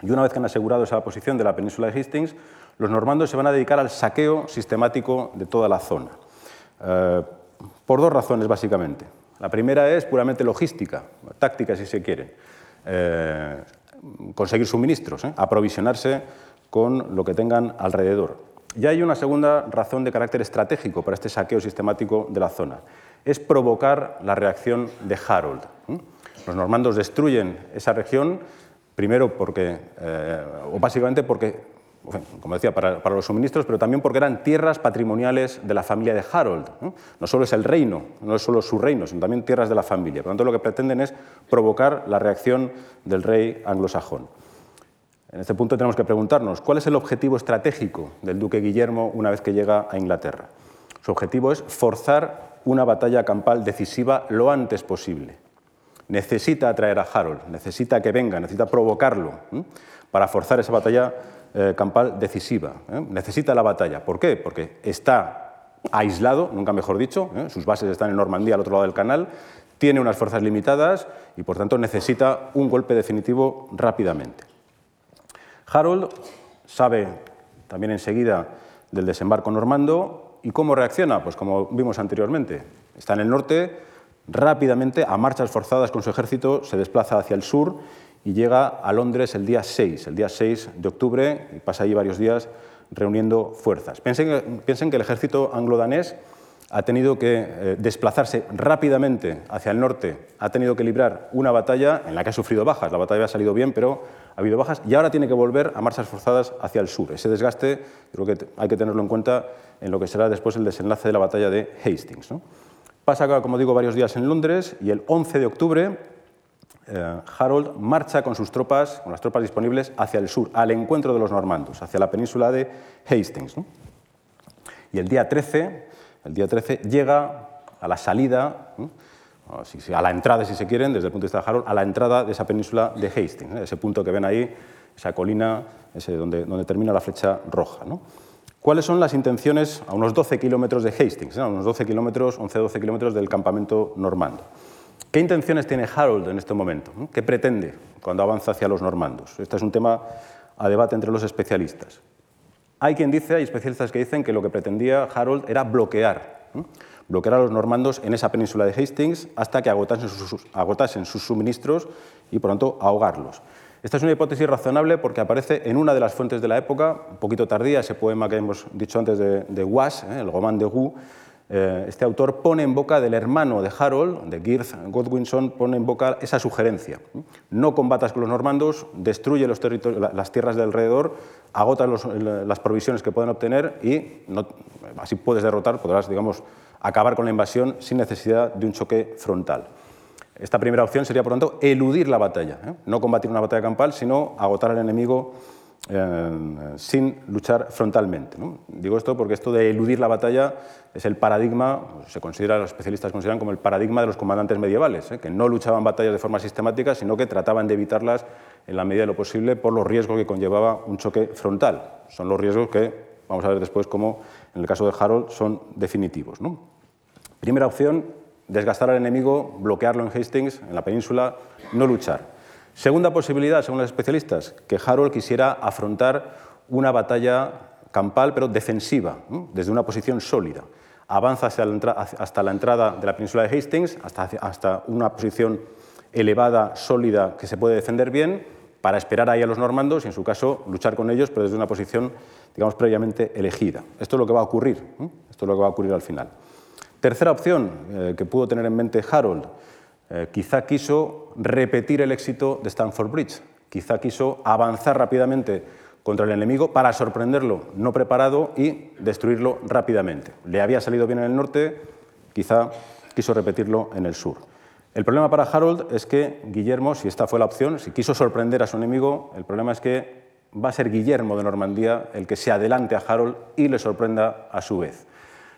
Y una vez que han asegurado esa posición de la península de Hastings, los normandos se van a dedicar al saqueo sistemático de toda la zona. Eh, por dos razones, básicamente. La primera es puramente logística, táctica, si se quiere. Eh, conseguir suministros, ¿eh? aprovisionarse con lo que tengan alrededor. Y hay una segunda razón de carácter estratégico para este saqueo sistemático de la zona. Es provocar la reacción de Harold. Los normandos destruyen esa región Primero porque, eh, o básicamente porque, como decía, para, los suministros, pero también porque eran tierras patrimoniales de la familia de Harold. ¿no? solo es el reino, no es solo su reino, sino también tierras de la familia. Por lo tanto, lo que pretenden es provocar la reacción del rey anglosajón. En este punto tenemos que preguntarnos, ¿cuál es el objetivo estratégico del duque Guillermo una vez que llega a Inglaterra? Su objetivo es forzar una batalla campal decisiva lo antes posible necesita atraer a Harold, necesita que venga, necesita provocarlo para forzar esa batalla eh, campal decisiva. ¿eh? Necesita la batalla. ¿Por qué? Porque está aislado, nunca mejor dicho, ¿eh? sus bases están en Normandía, al otro lado del canal, tiene unas fuerzas limitadas y por tanto necesita un golpe definitivo rápidamente. Harold sabe también enseguida del desembarco normando y cómo reacciona, pues como vimos anteriormente, está en el norte, Rápidamente, a marchas forzadas con su ejército, se desplaza hacia el sur y llega a Londres el día 6, el día 6 de octubre, y pasa allí varios días reuniendo fuerzas. Piensen, que el ejército anglo-danés ha tenido que eh, desplazarse rápidamente hacia el norte, ha tenido que librar una batalla en la que ha sufrido bajas. La batalla ha salido bien, pero ha habido bajas y ahora tiene que volver a marchas forzadas hacia el sur. Ese desgaste creo que hay que tenerlo en cuenta en lo que será después el desenlace de la batalla de Hastings. ¿no? Pasa, como digo, varios días en Londres y el 11 de octubre eh, Harold marcha con sus tropas, con las tropas disponibles, hacia el sur, al encuentro de los normandos, hacia la península de Hastings. Y el día 13, el día 13 llega a la salida, a la entrada, si se quieren, desde el punto de vista de Harold, a la entrada de esa península de Hastings, ese punto que ven ahí, esa colina ese donde, donde termina la flecha roja. ¿Cuáles son las intenciones a unos 12 kilómetros de Hastings, a unos 12 kilómetros, 11-12 kilómetros del campamento normando? ¿Qué intenciones tiene Harold en este momento? ¿Qué pretende cuando avanza hacia los normandos? Este es un tema a debate entre los especialistas. Hay quien dice, hay especialistas que dicen que lo que pretendía Harold era bloquear, bloquear a los normandos en esa península de Hastings hasta que agotasen sus, suministros y, por lo tanto, ahogarlos. Esta es una hipótesis razonable porque aparece en una de las fuentes de la época, un poquito tardía, ese poema que hemos dicho antes de, de ¿eh? el Roman de Gu. Eh, este autor pone en boca del hermano de Harold, de Girth Godwinson, pone en boca esa sugerencia. No combatas con los normandos, destruye los las tierras de alrededor, agota las provisiones que pueden obtener y así puedes derrotar, podrás digamos, acabar con la invasión sin necesidad de un choque frontal. Esta primera opción sería, por lo tanto, eludir la batalla, ¿eh? no combatir una batalla campal, sino agotar al enemigo eh, sin luchar frontalmente. Digo esto porque esto de eludir la batalla es el paradigma, se considera, los especialistas consideran como el paradigma de los comandantes medievales, ¿eh? que no luchaban batallas de forma sistemática, sino que trataban de evitarlas en la medida de lo posible por los riesgos que conllevaba un choque frontal. Son los riesgos que, vamos a ver después cómo, en el caso de Harold, son definitivos. Primera opción, desgastar al enemigo, bloquearlo en Hastings, en la península, no luchar. Segunda posibilidad, según los especialistas, que Harold quisiera afrontar una batalla campal, pero defensiva, desde una posición sólida. Avanza hasta la entrada de la península de Hastings, hasta, una posición elevada, sólida, que se puede defender bien, para esperar ahí a los normandos y, en su caso, luchar con ellos, pero desde una posición, digamos, previamente elegida. Esto es lo que va a ocurrir. Esto es lo que va a ocurrir al final. Tercera opción eh, que pudo tener en mente Harold, quizá quiso repetir el éxito de Stanford Bridge, quizá quiso avanzar rápidamente contra el enemigo para sorprenderlo no preparado y destruirlo rápidamente. Le había salido bien en el norte, quizá quiso repetirlo en el sur. El problema para Harold es que Guillermo, si esta fue la opción, si quiso sorprender a su enemigo, el problema es que va a ser Guillermo de Normandía el que se adelante a Harold y le sorprenda a su vez.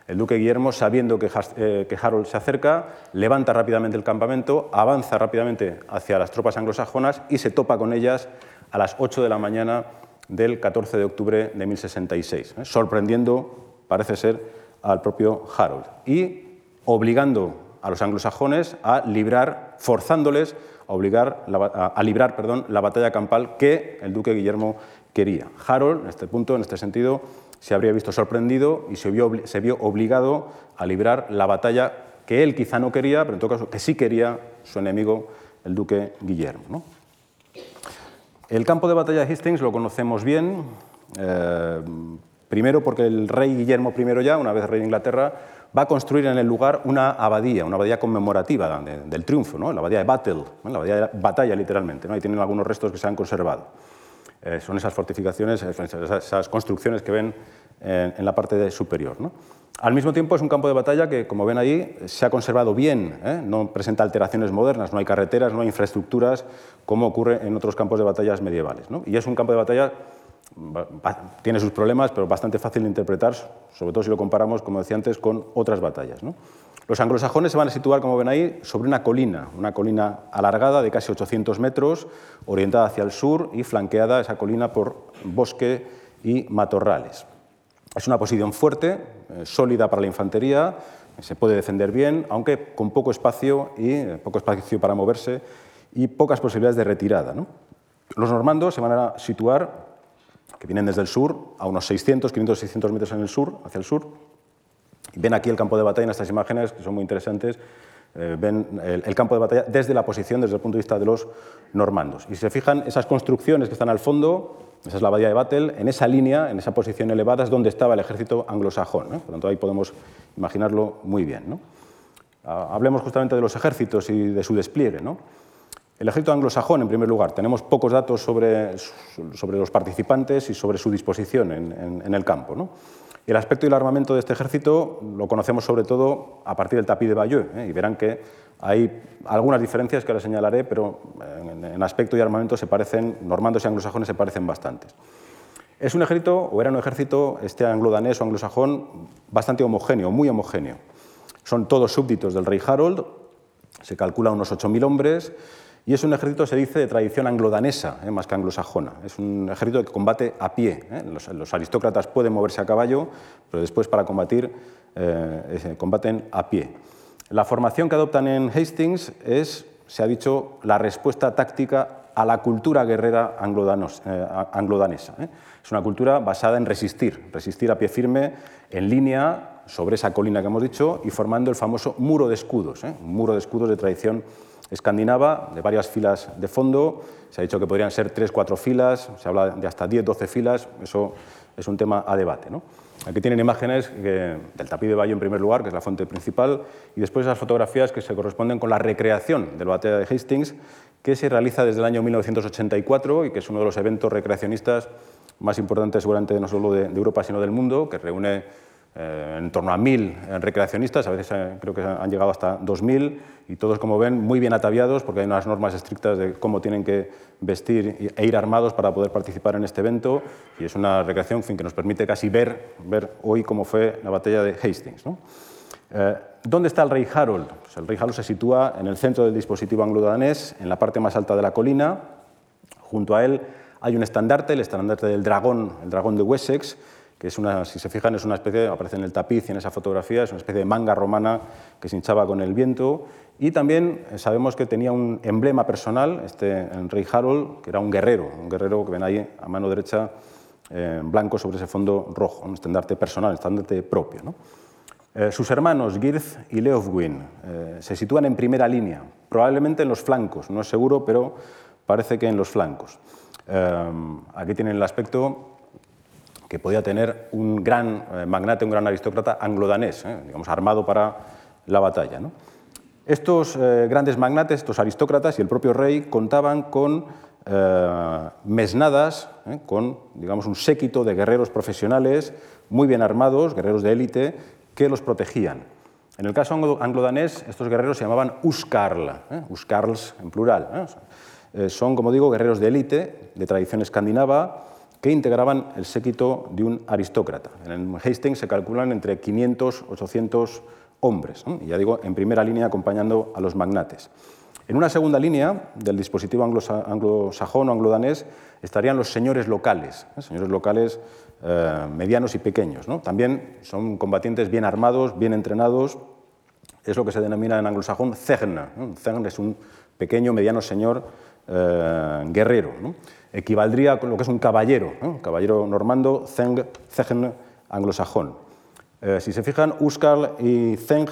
El duque Guillermo, sabiendo que, eh, Harold se acerca, levanta rápidamente el campamento, avanza rápidamente hacia las tropas anglosajonas y se topa con ellas a las 8 de la mañana del 14 de octubre de 1066, ¿eh? sorprendiendo, parece ser, al propio Harold y obligando a los anglosajones a librar, forzándoles a, obligar, a, librar la batalla campal que el duque Guillermo quería. Harold, en este punto, en este sentido, se habría visto sorprendido y se vio, se vio obligado a librar la batalla que él quizá no quería, pero en todo caso que sí quería su enemigo, el duque Guillermo. El campo de batalla de Hastings lo conocemos bien, eh, primero porque el rey Guillermo I ya, una vez rey de Inglaterra, va a construir en el lugar una abadía, una abadía conmemorativa del triunfo, ¿no? la abadía de Battle, la abadía de batalla literalmente. ¿no? Ahí tienen algunos restos que se han conservado. Eh, son esas fortificaciones, esas construcciones que ven en, la parte superior. Al mismo tiempo es un campo de batalla que, como ven ahí, se ha conservado bien, ¿eh? no presenta alteraciones modernas, no hay carreteras, no hay infraestructuras como ocurre en otros campos de batallas medievales. Y es un campo de batalla, tiene sus problemas, pero bastante fácil de interpretar, sobre todo si lo comparamos, como decía antes, con otras batallas. Los anglosajones se van a situar, como ven ahí, sobre una colina, una colina alargada de casi 800 metros, orientada hacia el sur y flanqueada esa colina por bosque y matorrales. Es una posición fuerte, eh, sólida para la infantería, se puede defender bien, aunque con poco espacio y eh, poco espacio para moverse y pocas posibilidades de retirada. Los normandos se van a situar, que vienen desde el sur, a unos 600, 500, 600 metros en el sur, hacia el sur. Ven aquí el campo de batalla en estas imágenes, que son muy interesantes. Eh, ven el, campo de batalla desde la posición, desde el punto de vista de los normandos. Y si se fijan, esas construcciones que están al fondo, esa es la abadía de Battle, en esa línea, en esa posición elevada, es donde estaba el ejército anglosajón. Por lo tanto, ahí podemos imaginarlo muy bien. Ah, hablemos justamente de los ejércitos y de su despliegue. El ejército anglosajón, en primer lugar, tenemos pocos datos sobre, sobre los participantes y sobre su disposición en, el campo. El aspecto y el armamento de este ejército lo conocemos sobre todo a partir del tapiz de Bayeux, ¿eh? y verán que hay algunas diferencias que ahora señalaré, pero en, aspecto y armamento se parecen, normandos y anglosajones se parecen bastantes. Es un ejército, o era un ejército, este anglo-danés o anglosajón, bastante homogéneo, muy homogéneo. Son todos súbditos del rey Harold, se calcula unos 8.000 hombres, y es un ejército, se dice, de tradición anglodanesa, eh, más que anglosajona. Es un ejército que combate a pie. Eh. Los, aristócratas pueden moverse a caballo, pero después para combatir eh, combaten a pie. La formación que adoptan en Hastings es, se ha dicho, la respuesta táctica a la cultura guerrera anglodanesa. Es una cultura basada en resistir, resistir a pie firme, en línea, sobre esa colina que hemos dicho, y formando el famoso muro de escudos, un muro de escudos de tradición escandinava, de varias filas de fondo. Se ha dicho que podrían ser tres, cuatro filas, se habla de hasta 10, 12 filas, eso es un tema a debate. Aquí tienen imágenes del tapiz de Bayo en primer lugar, que es la fuente principal, y después esas fotografías que se corresponden con la recreación de la de Hastings, que se realiza desde el año 1984 y que es uno de los eventos recreacionistas más importantes seguramente no solo de Europa, sino del mundo, que reúne eh, en torno a mil recreacionistas, a veces eh, creo que han llegado hasta 2.000 y todos, como ven, muy bien ataviados porque hay unas normas estrictas de cómo tienen que vestir e ir armados para poder participar en este evento y es una recreación fin, que nos permite casi ver, ver hoy cómo fue la batalla de Hastings. Eh, ¿Dónde está el rey Harold? Pues el rey Harold se sitúa en el centro del dispositivo anglo-danés, en la parte más alta de la colina. Junto a él hay un estandarte, el estandarte del dragón, el dragón de Wessex, que es una, si se fijan, es una especie, aparece en el tapiz y en esa fotografía, es una especie de manga romana que se hinchaba con el viento. Y también eh, sabemos que tenía un emblema personal, este rey Harold, que era un guerrero, un guerrero que ven ahí a mano derecha, eh, blanco sobre ese fondo rojo, un estandarte personal, un estandarte propio. Eh, sus hermanos, Girth y Leofwin, se sitúan en primera línea, probablemente en los flancos, no es seguro, pero parece que en los flancos. aquí tienen el aspecto que podía tener un gran eh, magnate, un gran aristócrata anglo-danés, eh, digamos, armado para la batalla. Estos eh, grandes magnates, estos aristócratas y el propio rey contaban con eh, mesnadas, eh, con digamos, un séquito de guerreros profesionales muy bien armados, guerreros de élite, que los protegían. En el caso anglo-danés, estos guerreros se llamaban Uskarl, Uskarls en plural. son, como digo, guerreros de élite, de tradición escandinava, que integraban el séquito de un aristócrata. En Hastings se calculan entre 500 800 hombres, y ya digo, en primera línea acompañando a los magnates. En una segunda línea del dispositivo anglosajón o anglodanés estarían los señores locales, ¿eh? señores locales eh, medianos y pequeños. También son combatientes bien armados, bien entrenados, es lo que se denomina en anglosajón Zegn. Zegn es un pequeño, mediano señor eh, guerrero. Equivaldría con lo que es un caballero, un caballero normando, Zegn anglosajón. Eh, si se fijan, Uskarl y Zeng,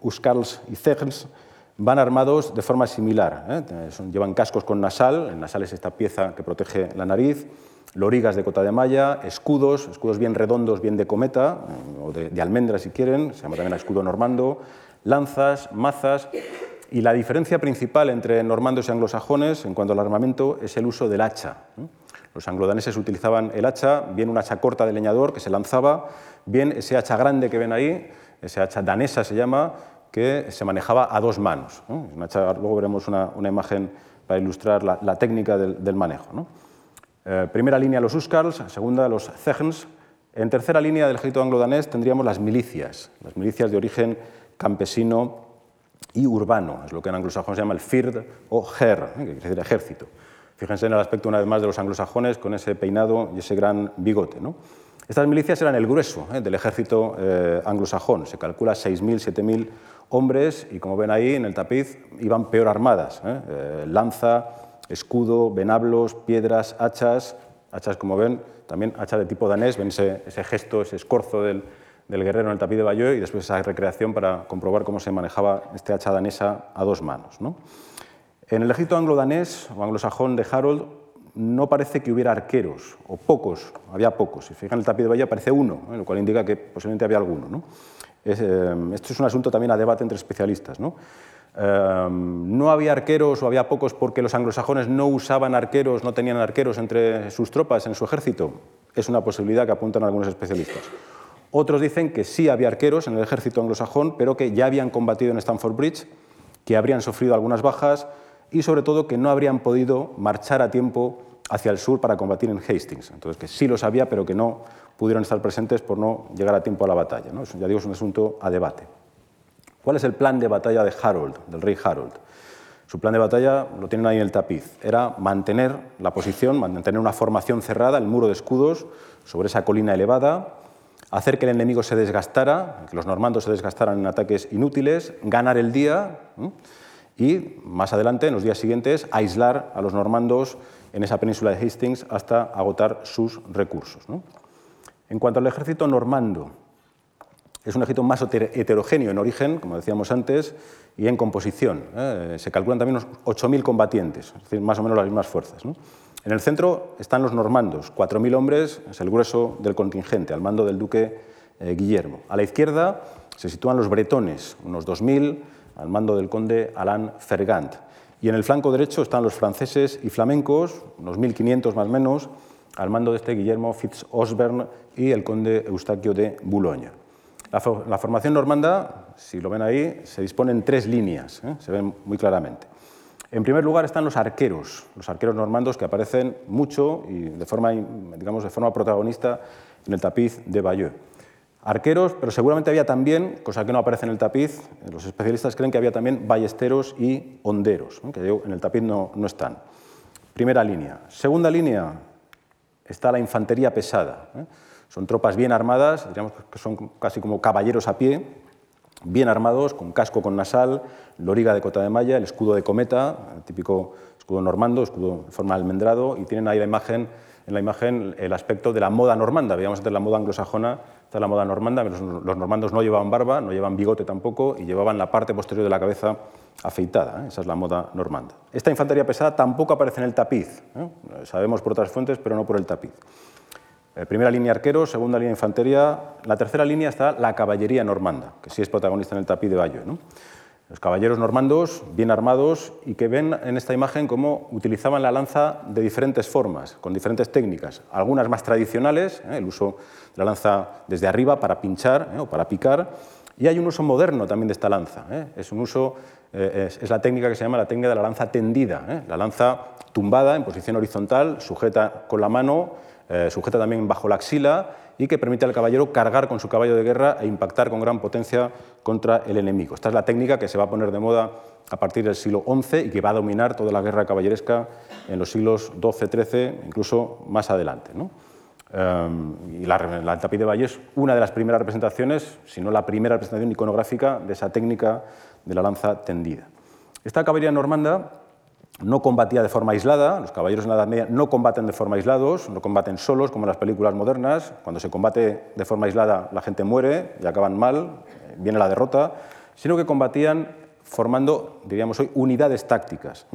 Uskarls y Zegens van armados de forma similar. ¿eh? llevan cascos con nasal, el nasal es esta pieza que protege la nariz, lorigas de cota de malla, escudos, escudos bien redondos, bien de cometa, eh, o de, de, almendra si quieren, se llama también escudo normando, lanzas, mazas, y la diferencia principal entre normandos y anglosajones en cuanto al armamento es el uso del hacha. Los anglodaneses utilizaban el hacha, bien un hacha corta de leñador que se lanzaba, bien ese hacha grande que ven ahí, ese hacha danesa se llama, que se manejaba a dos manos. luego veremos una, imagen para ilustrar la, técnica del, manejo. Eh, primera línea los Uskarls, segunda los Zegens. En tercera línea del ejército anglo-danés tendríamos las milicias, las milicias de origen campesino y urbano, es lo que en anglosajón se llama el Fird o Her, ¿eh? que quiere decir ejército. Fíjense en el aspecto una vez más de los anglosajones con ese peinado y ese gran bigote. ¿no? Estas milicias eran el grueso ¿eh? del ejército eh, anglosajón. Se calcula 6.000, 7.000 hombres y como ven ahí en el tapiz iban peor armadas. ¿eh? lanza, escudo, venablos, piedras, hachas. Hachas, como ven, también hachas de tipo danés. Ven ese, gesto, ese escorzo del, guerrero en el tapiz de Bayeux y después esa recreación para comprobar cómo se manejaba este hacha danesa a dos manos. ¿no? En el ejército anglo-danés o anglosajón de Harold no parece que hubiera arqueros, o pocos, había pocos. Si fijan el tapiz de Bahía aparece uno, ¿eh? lo cual indica que posiblemente había alguno. ¿no? Eh, esto es un asunto también a debate entre especialistas. ¿no? Eh, no había arqueros o había pocos porque los anglosajones no usaban arqueros, no tenían arqueros entre sus tropas, en su ejército. Es una posibilidad que apuntan algunos especialistas. Otros dicen que sí había arqueros en el ejército anglosajón, pero que ya habían combatido en Stamford Bridge, que habrían sufrido algunas bajas y sobre todo que no habrían podido marchar a tiempo hacia el sur para combatir en Hastings. Entonces, que sí lo sabía, pero que no pudieron estar presentes por no llegar a tiempo a la batalla. ¿no? Eso, ya digo, es un asunto a debate. ¿Cuál es el plan de batalla de Harold, del rey Harold? Su plan de batalla lo tienen ahí en el tapiz. Era mantener la posición, mantener una formación cerrada, el muro de escudos, sobre esa colina elevada, hacer que el enemigo se desgastara, que los normandos se desgastaran en ataques inútiles, ganar el día y más adelante, en los días siguientes, aislar a los normandos en esa península de Hastings hasta agotar sus recursos. En cuanto al ejército normando, es un ejército más heterogéneo en origen, como decíamos antes, y en composición. ¿eh? Se calculan también unos 8.000 combatientes, es decir, más o menos las mismas fuerzas. En el centro están los normandos, 4.000 hombres, es el grueso del contingente, al mando del duque eh, Guillermo. A la izquierda se sitúan los bretones, unos 2.000, al mando del conde Alain Fergant. Y en el flanco derecho están los franceses y flamencos, unos 1.500 más o menos, al mando de este Guillermo Fitz-Osbern y el conde Eustaquio de Boulogne. La, formación normanda, si lo ven ahí, se dispone en tres líneas, ¿eh? se ven muy claramente. En primer lugar están los arqueros, los arqueros normandos que aparecen mucho y de forma, digamos, de forma protagonista en el tapiz de Bayeux arqueros, pero seguramente había también, cosa que no aparece en el tapiz, los especialistas creen que había también ballesteros y honderos, que en el tapiz no, están. Primera línea. Segunda línea está la infantería pesada. ¿eh? Son tropas bien armadas, diríamos que son casi como caballeros a pie, bien armados, con casco con nasal, loriga de cota de malla, el escudo de cometa, el típico escudo normando, escudo de forma almendrado, y tienen ahí la imagen, en la imagen el aspecto de la moda normanda. Veíamos antes la moda anglosajona Esta es la moda normanda. Los, normandos no llevaban barba, no llevaban bigote tampoco y llevaban la parte posterior de la cabeza afeitada. ¿eh? Esa es la moda normanda. Esta infantería pesada tampoco aparece en el tapiz. ¿eh? Sabemos por otras fuentes, pero no por el tapiz. Eh, primera línea arquero, segunda línea infantería. la tercera línea está la caballería normanda, que sí es protagonista en el tapiz de Bayo. Los caballeros normandos, bien armados, y que ven en esta imagen cómo utilizaban la lanza de diferentes formas, con diferentes técnicas, algunas más tradicionales, ¿eh? el uso de la lanza desde arriba para pinchar ¿eh? o para picar, y hay un uso moderno también de esta lanza. ¿eh? Es, un uso, es, la técnica que se llama la técnica de la lanza tendida, la lanza tumbada en posición horizontal, sujeta con la mano, sujeta también bajo la axila, y que permite al caballero cargar con su caballo de guerra e impactar con gran potencia contra el enemigo. Esta es la técnica que se va a poner de moda a partir del siglo XI y que va a dominar toda la guerra caballeresca en los siglos XII, XIII, incluso más adelante. Em, y la, la de Valle es una de las primeras representaciones, si no la primera representación iconográfica de esa técnica de la lanza tendida. Esta caballería normanda no combatía de forma aislada, los caballeros en la Edad Media no combaten de forma aislados, no combaten solos como en las películas modernas, cuando se combate de forma aislada la gente muere y acaban mal, viene la derrota, sino que combatían formando, diríamos hoy, unidades tácticas.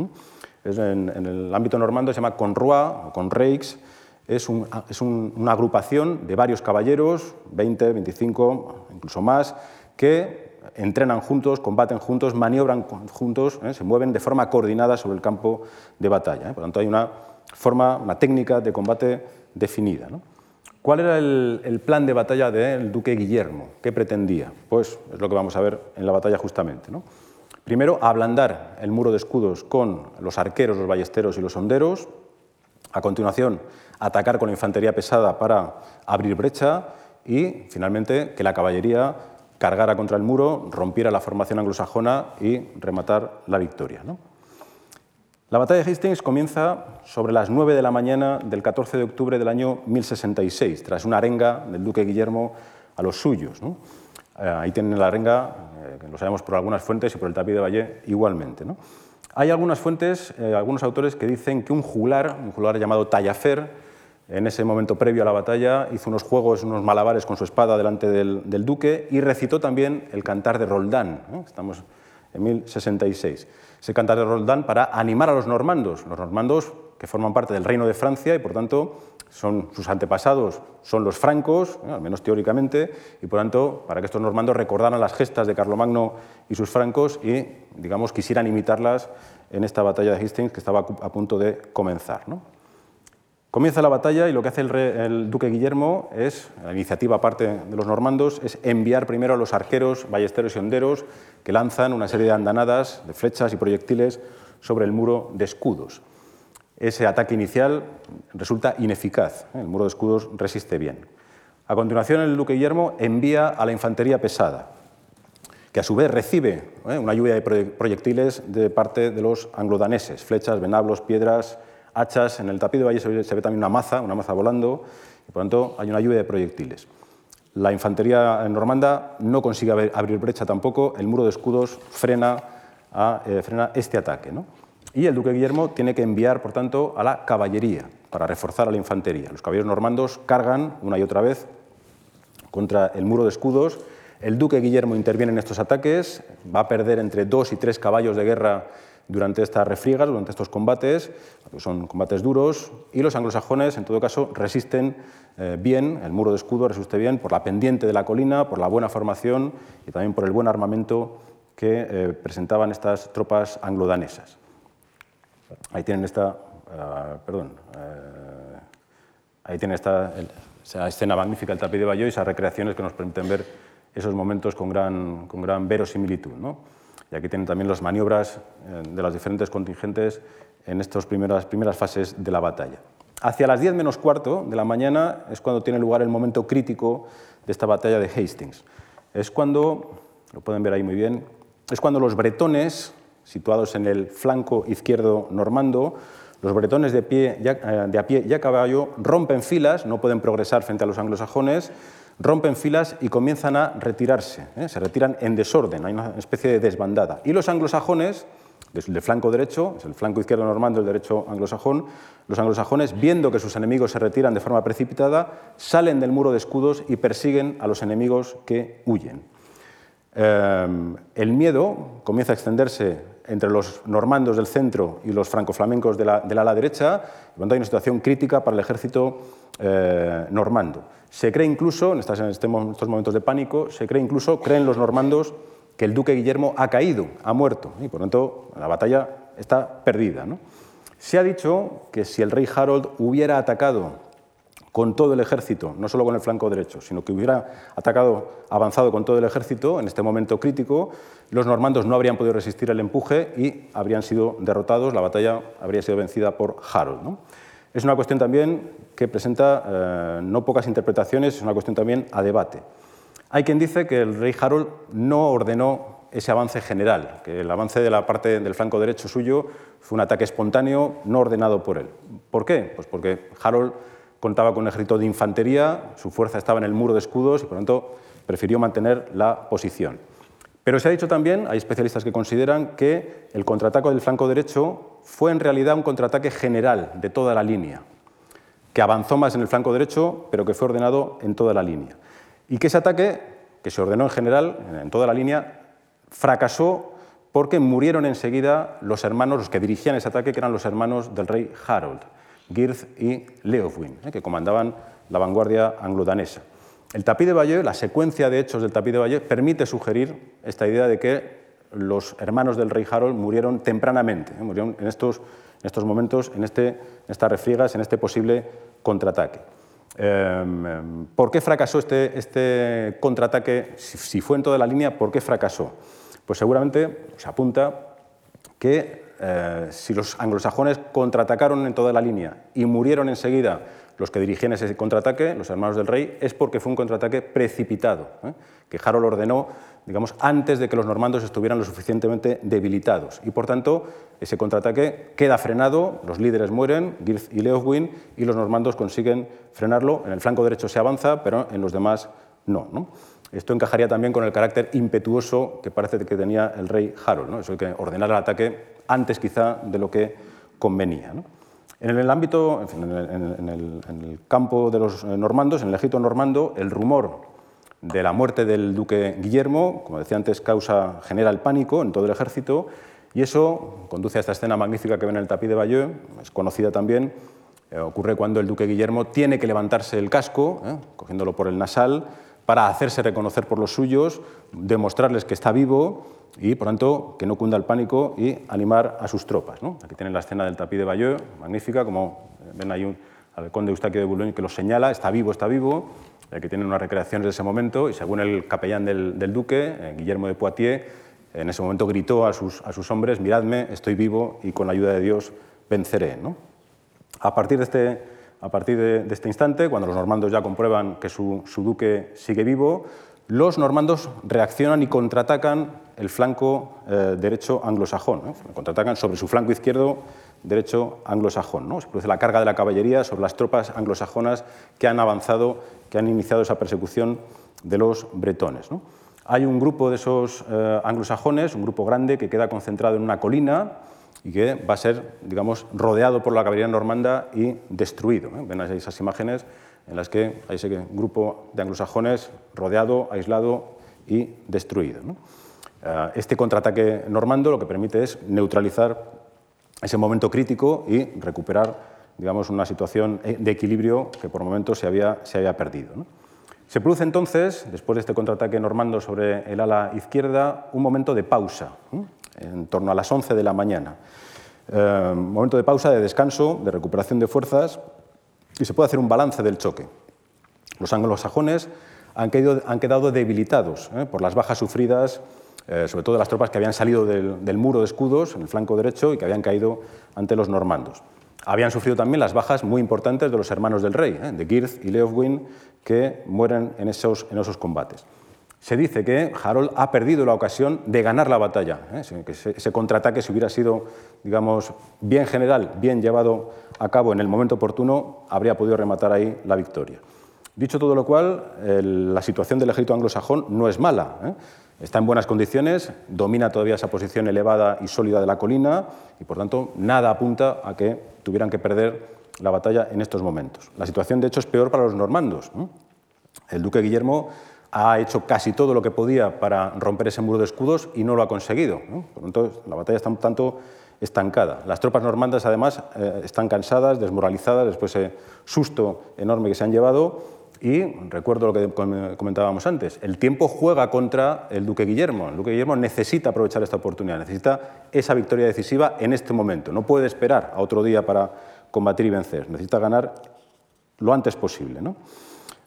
en, el ámbito normando se llama conroi o conreix, es, es una agrupación de varios caballeros, 20, 25, incluso más, que entrenan juntos, combaten juntos, maniobran juntos, ¿eh? se mueven de forma coordinada sobre el campo de batalla. ¿eh? Por lo tanto, hay una forma, una técnica de combate definida. ¿Cuál era el, plan de batalla del duque Guillermo? ¿Qué pretendía? Pues es lo que vamos a ver en la batalla justamente. Primero, ablandar el muro de escudos con los arqueros, los ballesteros y los honderos. A continuación, atacar con la infantería pesada para abrir brecha y, finalmente, que la caballería cargara contra el muro, rompiera la formación anglosajona y rematar la victoria. La batalla de Hastings comienza sobre las 9 de la mañana del 14 de octubre del año 1066, tras una arenga del duque Guillermo a los suyos. Eh, ahí tienen la arenga, eh, lo sabemos por algunas fuentes y por el tapiz de Valle igualmente. Hay algunas fuentes, eh, algunos autores que dicen que un juglar, un juglar llamado Tallafer, en ese momento previo a la batalla, hizo unos juegos, unos malabares con su espada delante del, duque y recitó también el cantar de Roldán. Estamos en 1066. Ese cantar de Roldán para animar a los normandos, los normandos que forman parte del reino de Francia y por tanto son sus antepasados, son los francos, al menos teóricamente, y por tanto para que estos normandos recordaran las gestas de Carlomagno y sus francos y, digamos, quisieran imitarlas en esta batalla de Hastings que estaba a punto de comenzar. Comienza la batalla y lo que hace el, duque Guillermo es, la iniciativa aparte de los normandos, es enviar primero a los arqueros, ballesteros y honderos que lanzan una serie de andanadas, de flechas y proyectiles sobre el muro de escudos. Ese ataque inicial resulta ineficaz, ¿eh? el muro de escudos resiste bien. A continuación, el duque Guillermo envía a la infantería pesada, que a su vez recibe ¿eh? una lluvia de proyectiles de parte de los anglodaneses, flechas, venablos, piedras, hachas, en el tapiz de se ve, también una maza, una maza volando, y por lo tanto hay una lluvia de proyectiles. La infantería normanda no consigue abrir brecha tampoco, el muro de escudos frena, eh, frena este ataque. Y el duque Guillermo tiene que enviar, por tanto, a la caballería para reforzar a la infantería. Los caballeros normandos cargan una y otra vez contra el muro de escudos. El duque Guillermo interviene en estos ataques, va a perder entre dos y tres caballos de guerra durante estas refriegas, durante estos combates, son combates duros, y los anglosajones, en todo caso, resisten eh, bien, el muro de escudo resiste bien por la pendiente de la colina, por la buena formación y también por el buen armamento que eh, presentaban estas tropas anglodanesas. Ahí tienen esta, eh, perdón, ahí tienen esta escena magnífica del tapiz de Bayo y esas recreaciones que nos permiten ver esos momentos con gran, con gran verosimilitud. ¿no? Y aquí tienen también las maniobras eh, de las diferentes contingentes en estas primeras, primeras fases de la batalla. Hacia las 10 menos cuarto de la mañana es cuando tiene lugar el momento crítico de esta batalla de Hastings. Es cuando, lo pueden ver ahí muy bien, es cuando los bretones, situados en el flanco izquierdo normando, los bretones de, pie, eh, de a pie y a caballo rompen filas, no pueden progresar frente a los anglosajones, rompen filas y comienzan a retirarse, ¿eh? se retiran en desorden, hay una especie de desbandada. Y los anglosajones, desde el flanco derecho, es el flanco izquierdo normando, el derecho anglosajón, los anglosajones, viendo que sus enemigos se retiran de forma precipitada, salen del muro de escudos y persiguen a los enemigos que huyen. Em, el miedo comienza a extenderse entre los normandos del centro y los francoflamencos de la, del ala derecha, cuando hay una situación crítica para el ejército eh, normando. Se cree incluso, en, estos momentos de pánico, se cree incluso, creen los normandos, que el duque Guillermo ha caído, ha muerto, y por lo tanto la batalla está perdida. Se ha dicho que si el rey Harold hubiera atacado con todo el ejército, no solo con el flanco derecho, sino que hubiera atacado, avanzado con todo el ejército en este momento crítico, los normandos no habrían podido resistir el empuje y habrían sido derrotados, la batalla habría sido vencida por Harold. Es una cuestión también que presenta eh, no pocas interpretaciones, es una cuestión también a debate. Hay quien dice que el rey Harold no ordenó ese avance general, que el avance de la parte del flanco derecho suyo fue un ataque espontáneo no ordenado por él. ¿Por qué? Pues porque Harold contaba con un ejército de infantería, su fuerza estaba en el muro de escudos y por lo tanto prefirió mantener la posición. Pero se ha dicho también, hay especialistas que consideran que el contraataque del flanco derecho fue en realidad un contraataque general de toda la línea, que avanzó más en el flanco derecho, pero que fue ordenado en toda la línea. Y que ese ataque, que se ordenó en general, en toda la línea, fracasó porque murieron enseguida los hermanos, los que dirigían ese ataque, que eran los hermanos del rey Harold, Girth y Leofwin, eh, que comandaban la vanguardia anglo-danesa. El tapiz de Bayeux, la secuencia de hechos del tapiz de Bayeux, permite sugerir esta idea de que los hermanos del rey Harold murieron tempranamente, ¿eh? murieron en estos, momentos, en, este, estas refriegas, en este posible contraataque. Em, ¿Por qué fracasó este, este contraataque? Si, fue en toda la línea, ¿por qué fracasó? Pues seguramente se apunta que eh, si los anglosajones contraatacaron en toda la línea y murieron enseguida los que dirigían ese contraataque, los hermanos del rey, es porque fue un contraataque precipitado, ¿eh? que Harold ordenó digamos, antes de que los normandos estuvieran lo suficientemente debilitados. Y por tanto, ese contraataque queda frenado, los líderes mueren, Girth y Leofwin, y los normandos consiguen frenarlo. En el flanco derecho se avanza, pero en los demás no. Esto encajaría también con el carácter impetuoso que parece que tenía el rey Harold, ¿no? eso que ordenar el ataque antes quizá de lo que convenía. En el ámbito, en, el, campo de los normandos, en el ejército normando, el rumor de la muerte del duque Guillermo, como decía antes, causa, genera el pánico en todo el ejército y eso conduce a esta escena magnífica que ven en el tapiz de Bayeux, es conocida también, eh, ocurre cuando el duque Guillermo tiene que levantarse el casco, eh, cogiéndolo por el nasal, para hacerse reconocer por los suyos, demostrarles que está vivo y, por tanto, que no cunda el pánico y animar a sus tropas. Aquí tienen la escena del tapiz de Bayeux, magnífica, como ven ahí un, al conde Eustaquio de Boulogne que lo señala, está vivo, está vivo, que tienen unas recreaciones de ese momento y según el capellán del, duque, eh, Guillermo de Poitiers, en ese momento gritó a sus, hombres, miradme, estoy vivo y con la ayuda de Dios venceré. A partir de este a partir de, este instante, cuando los normandos ya comprueban que su, duque sigue vivo, los normandos reaccionan y contraatacan el flanco eh, derecho anglosajón, contraatacan sobre su flanco izquierdo derecho anglosajón. ¿no? Se produce la carga de la caballería sobre las tropas anglosajonas que han avanzado, que han iniciado esa persecución de los bretones. Hay un grupo de esos eh, anglosajones, un grupo grande, que queda concentrado en una colina, y que va a ser, digamos, rodeado por la caballería normanda y destruido. ¿eh? Ven esas imágenes en las que hay ese grupo de anglosajones rodeado, aislado y destruido. Eh, este contraataque normando lo que permite es neutralizar ese momento crítico y recuperar digamos, una situación de equilibrio que por momentos se había, se había perdido. Se produce entonces, después de este contraataque normando sobre el ala izquierda, un momento de pausa en torno a las 11 de la mañana. Eh, momento de pausa, de descanso, de recuperación de fuerzas y se puede hacer un balance del choque. Los anglosajones han, han quedado debilitados eh, por las bajas sufridas, eh, sobre todo las tropas que habían salido del, muro de escudos en el flanco derecho y que habían caído ante los normandos. Habían sufrido también las bajas muy importantes de los hermanos del rey, de Girth y Leofwin, que mueren en esos, en esos combates se dice que Harold ha perdido la ocasión de ganar la batalla, ¿eh? que ese contraataque, si hubiera sido digamos, bien general, bien llevado a cabo en el momento oportuno, habría podido rematar ahí la victoria. Dicho todo lo cual, la situación del ejército anglosajón no es mala. ¿eh? Está en buenas condiciones, domina todavía esa posición elevada y sólida de la colina y, por tanto, nada apunta a que tuvieran que perder la batalla en estos momentos. La situación, de hecho, es peor para los normandos. El duque Guillermo ha hecho casi todo lo que podía para romper ese muro de escudos y no lo ha conseguido. Por tanto, la batalla está un tanto estancada. Las tropas normandas, además, eh, están cansadas, desmoralizadas después de ese susto enorme que se han llevado Y recuerdo lo que comentábamos antes, el tiempo juega contra el duque Guillermo. El duque Guillermo necesita aprovechar esta oportunidad, necesita esa victoria decisiva en este momento. No puede esperar a otro día para combatir y vencer, necesita ganar lo antes posible.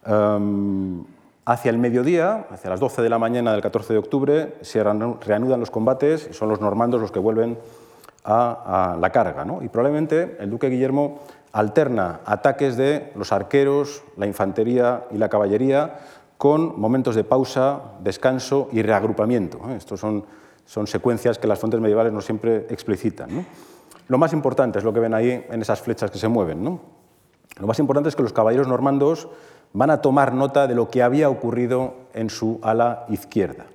Em, hacia el mediodía, hacia las 12 de la mañana del 14 de octubre, se reanudan los combates y son los normandos los que vuelven a, la carga. Y probablemente el duque Guillermo alterna ataques de los arqueros, la infantería y la caballería con momentos de pausa, descanso y reagrupamiento. ¿eh? Estos son, son secuencias que las fuentes medievales no siempre explicitan. Lo más importante es lo que ven ahí en esas flechas que se mueven. Lo más importante es que los caballeros normandos van a tomar nota de lo que había ocurrido en su ala izquierda.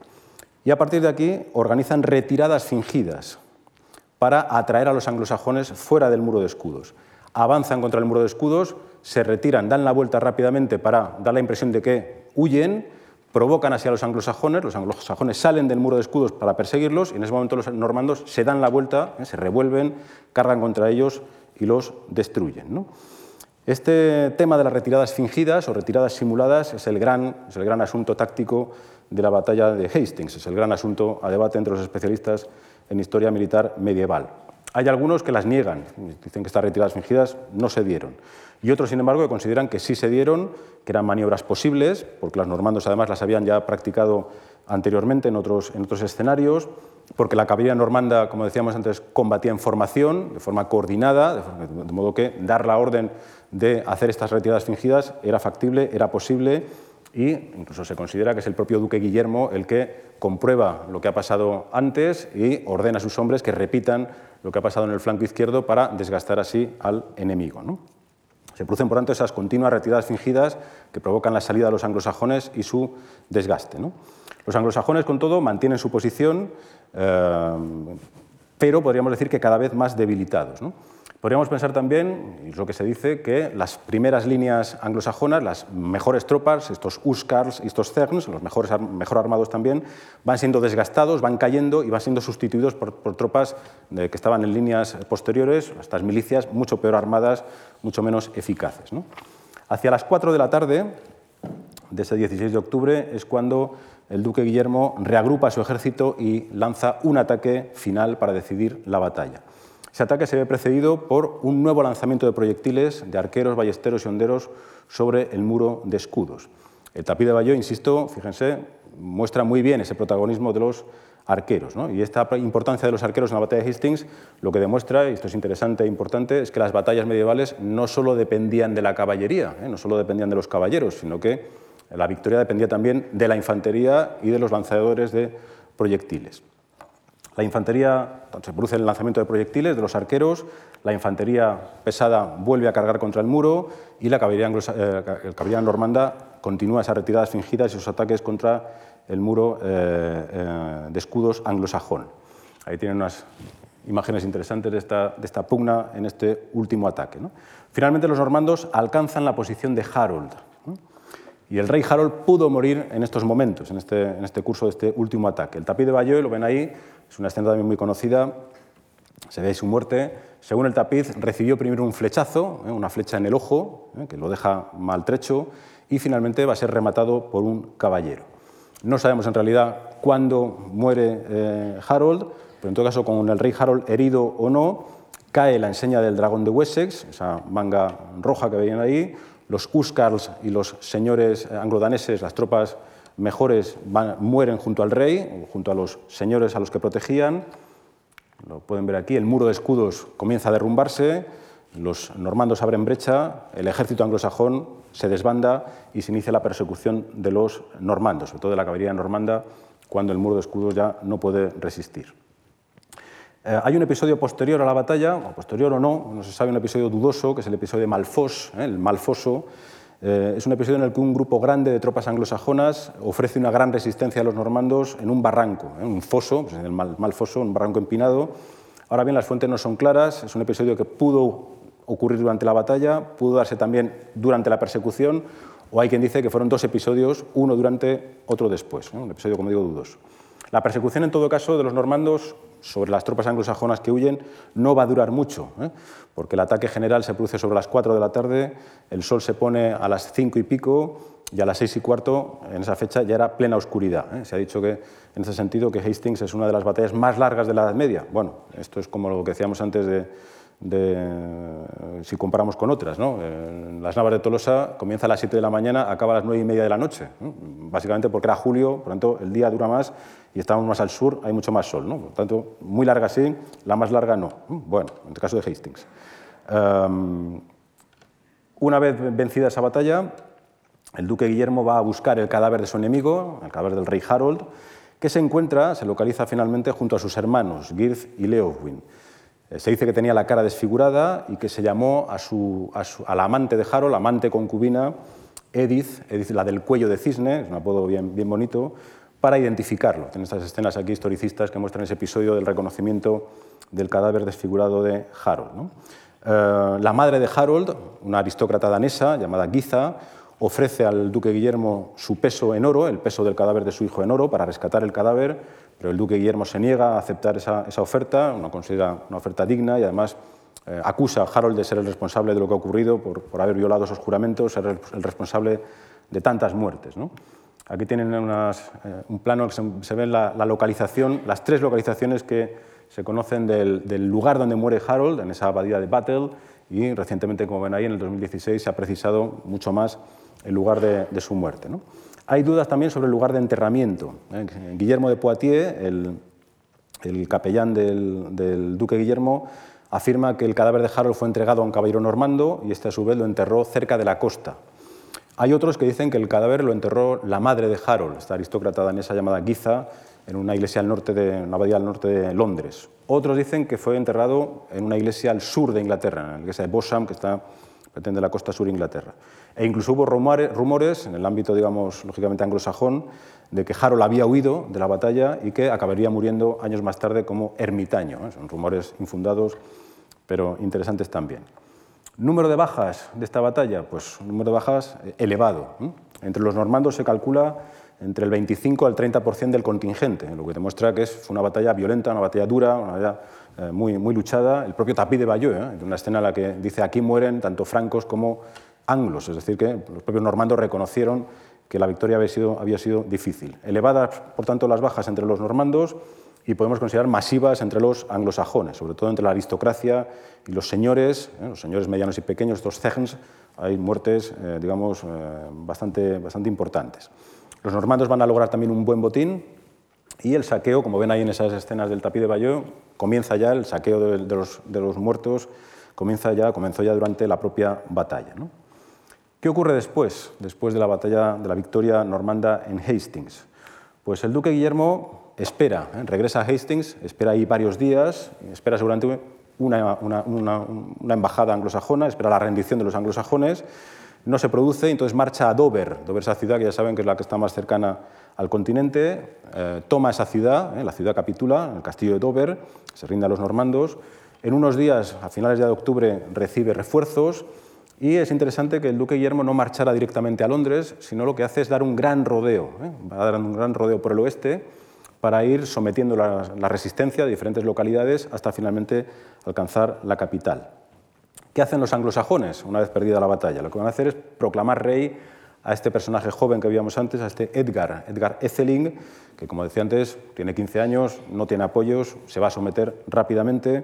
Y a partir de aquí organizan retiradas fingidas para atraer a los anglosajones fuera del muro de escudos avanzan contra el muro de escudos, se retiran, dan la vuelta rápidamente para dar la impresión de que huyen, provocan hacia los anglosajones, los anglosajones salen del muro de escudos para perseguirlos y en ese momento los normandos se dan la vuelta, ¿eh? se revuelven, cargan contra ellos y los destruyen. Este tema de las retiradas fingidas o retiradas simuladas el, gran, es el gran asunto táctico de la batalla de Hastings, es el gran asunto a debate entre los especialistas en historia militar medieval. Hay algunos que las niegan, dicen que estas retiradas fingidas no se dieron. Y otros, sin embargo, que consideran que sí se dieron, que eran maniobras posibles, porque los normandos además las habían ya practicado anteriormente en otros, en otros escenarios, porque la caballería normanda, como decíamos antes, combatía en formación, de forma coordinada, de modo que dar la orden de hacer estas retiradas fingidas era factible, era posible y incluso se considera que es el propio duque Guillermo el que comprueba lo que ha pasado antes y ordena a sus hombres que repitan lo que ha pasado en el flanco izquierdo para desgastar así al enemigo. Se producen, por tanto, esas continuas retiradas fingidas que provocan la salida de los anglosajones y su desgaste. Los anglosajones, con todo, mantienen su posición, eh, pero podríamos decir que cada vez más debilitados. Podríamos pensar también, y es lo que se dice, que las primeras líneas anglosajonas, las mejores tropas, estos Uskars y estos Cerns, los mejores, mejor armados también, van siendo desgastados, van cayendo y van siendo sustituidos por, tropas que estaban en líneas posteriores, estas milicias mucho peor armadas, mucho menos eficaces. Hacia las 4 de la tarde de ese 16 de octubre es cuando el duque Guillermo reagrupa su ejército y lanza un ataque final para decidir la batalla. Ese ataque se ve precedido por un nuevo lanzamiento de proyectiles de arqueros, ballesteros y honderos sobre el muro de escudos. El tapiz de Bayeux, insisto, fíjense, muestra muy bien ese protagonismo de los arqueros. Y esta importancia de los arqueros en la batalla de Hastings lo que demuestra, y esto es interesante e importante, es que las batallas medievales no solo dependían de la caballería, ¿eh? no solo dependían de los caballeros, sino que la victoria dependía también de la infantería y de los lanzadores de proyectiles. La infantería, se produce el lanzamiento de proyectiles de los arqueros, la infantería pesada vuelve a cargar contra el muro y la caballería, eh, normanda continúa esas retiradas fingidas y sus ataques contra el muro eh, eh, de escudos anglosajón. Ahí tienen unas imágenes interesantes de esta, pugna en este último ataque. Finalmente los normandos alcanzan la posición de Harold. Y el rey Harold pudo morir en estos momentos, en este, en este curso de este último ataque. El tapiz de Bayeux, lo ven ahí, es una escena también muy conocida, se ve su muerte. Según el tapiz, recibió primero un flechazo, ¿eh? una flecha en el ojo, ¿eh? que lo deja maltrecho, y finalmente va a ser rematado por un caballero. No sabemos en realidad cuándo muere eh, Harold, pero en todo caso, con el rey Harold herido o no, cae la enseña del dragón de Wessex, esa manga roja que veían ahí, los Uskarls y los señores anglodaneses, las tropas mejores mueren junto al rey, junto a los señores a los que protegían. Lo pueden ver aquí, el muro de escudos comienza a derrumbarse, los normandos abren brecha, el ejército anglosajón se desbanda y se inicia la persecución de los normandos, sobre todo de la caballería normanda, cuando el muro de escudos ya no puede resistir. Eh, hay un episodio posterior a la batalla, o posterior o no, no se sabe, un episodio dudoso, que es el episodio de Malfos, ¿eh? el Malfoso, eh, es un episodio en el que un grupo grande de tropas anglosajonas ofrece una gran resistencia a los normandos en un barranco, en ¿eh? un foso, pues el mal, foso, un barranco empinado. Ahora bien, las fuentes no son claras, es un episodio que pudo ocurrir durante la batalla, pudo darse también durante la persecución, o hay quien dice que fueron dos episodios, uno durante, otro después, un episodio, como digo, dudoso. La persecución, en todo caso, de los normandos sobre las tropas anglosajonas que huyen no va a durar mucho, ¿eh? porque el ataque general se produce sobre las 4 de la tarde, el sol se pone a las 5 y pico y a las 6 y cuarto, en esa fecha, ya era plena oscuridad. ¿eh? Se ha dicho que, en ese sentido, que Hastings es una de las batallas más largas de la Edad Media. Bueno, esto es como lo que decíamos antes de, si comparamos con otras. ¿no? Las Navas de Tolosa comienza a las 7 de la mañana, acaba a las 9 y media de la noche, básicamente porque era julio, por lo tanto el día dura más y estamos más al sur, hay mucho más sol. ¿no? Por lo tanto, muy larga sí, la más larga no. Bueno, en el caso de Hastings. Em, una vez vencida esa batalla, el duque Guillermo va a buscar el cadáver de su enemigo, el cadáver del rey Harold, que se encuentra, se localiza finalmente junto a sus hermanos, Girth y Leofwin. Eh, se dice que tenía la cara desfigurada y que se llamó a, su, a, la amante de Harold, amante concubina, Edith, Edith, la del cuello de cisne, es un apodo bien, bien bonito, para identificarlo. Tienen estas escenas aquí historicistas que muestran ese episodio del reconocimiento del cadáver desfigurado de Harold. Eh, la madre de Harold, una aristócrata danesa llamada Giza, ofrece al duque Guillermo su peso en oro, el peso del cadáver de su hijo en oro, para rescatar el cadáver pero el duque Guillermo se niega a aceptar esa, oferta, no considera una oferta digna y además eh, acusa a Harold de ser el responsable de lo que ha ocurrido por, haber violado esos juramentos, ser el, responsable de tantas muertes. Aquí tienen eh, un plano que se, ve la, localización, las tres localizaciones que se conocen del, lugar donde muere Harold, en esa abadía de Battle, y recientemente, como ven ahí, en el 2016 se ha precisado mucho más el lugar de, su muerte. ¿no? Hay dudas también sobre el lugar de enterramiento. ¿eh? Guillermo de Poitiers, el, capellán del, duque Guillermo, afirma que el cadáver de Harold fue entregado a un caballero normando y este a su vez lo enterró cerca de la costa. Hay otros que dicen que el cadáver lo enterró la madre de Harold, esta aristócrata danesa llamada Giza, en una iglesia al norte de, una abadía al norte de Londres. Otros dicen que fue enterrado en una iglesia al sur de Inglaterra, en la iglesia de Bosham, que está pretende la costa sur de Inglaterra. E incluso hubo rumores, en el ámbito, digamos, lógicamente anglosajón, de que Harold había huido de la batalla y que acabaría muriendo años más tarde como ermitaño. ¿eh? Son rumores infundados, pero interesantes también. ¿Número de bajas de esta batalla? Pues un número de bajas eh, elevado. Entre los normandos se calcula entre el 25 al 30% del contingente, lo que demuestra que es una batalla violenta, una batalla dura, una batalla eh, muy, muy luchada. El propio Tapí de Bayeux, ¿eh? una escena en la que dice aquí mueren tanto francos como anglos, es decir, que los propios normandos reconocieron que la victoria había sido, difícil. Elevadas, por tanto, las bajas entre los normandos y podemos considerar masivas entre los anglosajones, sobre todo entre la aristocracia y los señores, ¿eh? los señores medianos y pequeños, estos zegens, hay muertes, digamos, bastante, bastante importantes. Los normandos van a lograr también un buen botín, y el saqueo, como ven ahí en esas escenas del tapí de Bayeux, comienza ya el saqueo de, los, muertos, comienza ya, comenzó ya durante la propia batalla. ¿Qué ocurre después, después de la batalla de la victoria normanda en Hastings? Pues el duque Guillermo espera, ¿eh? regresa a Hastings, espera ahí varios días, espera seguramente una, embajada anglosajona, espera la rendición de los anglosajones, no se produce, entonces marcha a Dover, Dover es esa ciudad que ya saben que es la que está más cercana al continente, eh, toma esa ciudad, eh, la ciudad capitula, el castillo de Dover, se rinde a los normandos. En unos días, a finales de octubre, recibe refuerzos y es interesante que el duque Guillermo no marchara directamente a Londres, sino lo que hace es dar un gran rodeo, ¿eh? va a dar un gran rodeo por el oeste para ir sometiendo la, la resistencia de diferentes localidades hasta finalmente alcanzar la capital. ¿Qué hacen los anglosajones una vez perdida la batalla? Lo que van a hacer es proclamar rey a este personaje joven que vimos antes, a este Edgar, Edgar Etheling, que como decía antes, tiene 15 años, no tiene apoyos, se va a someter rápidamente.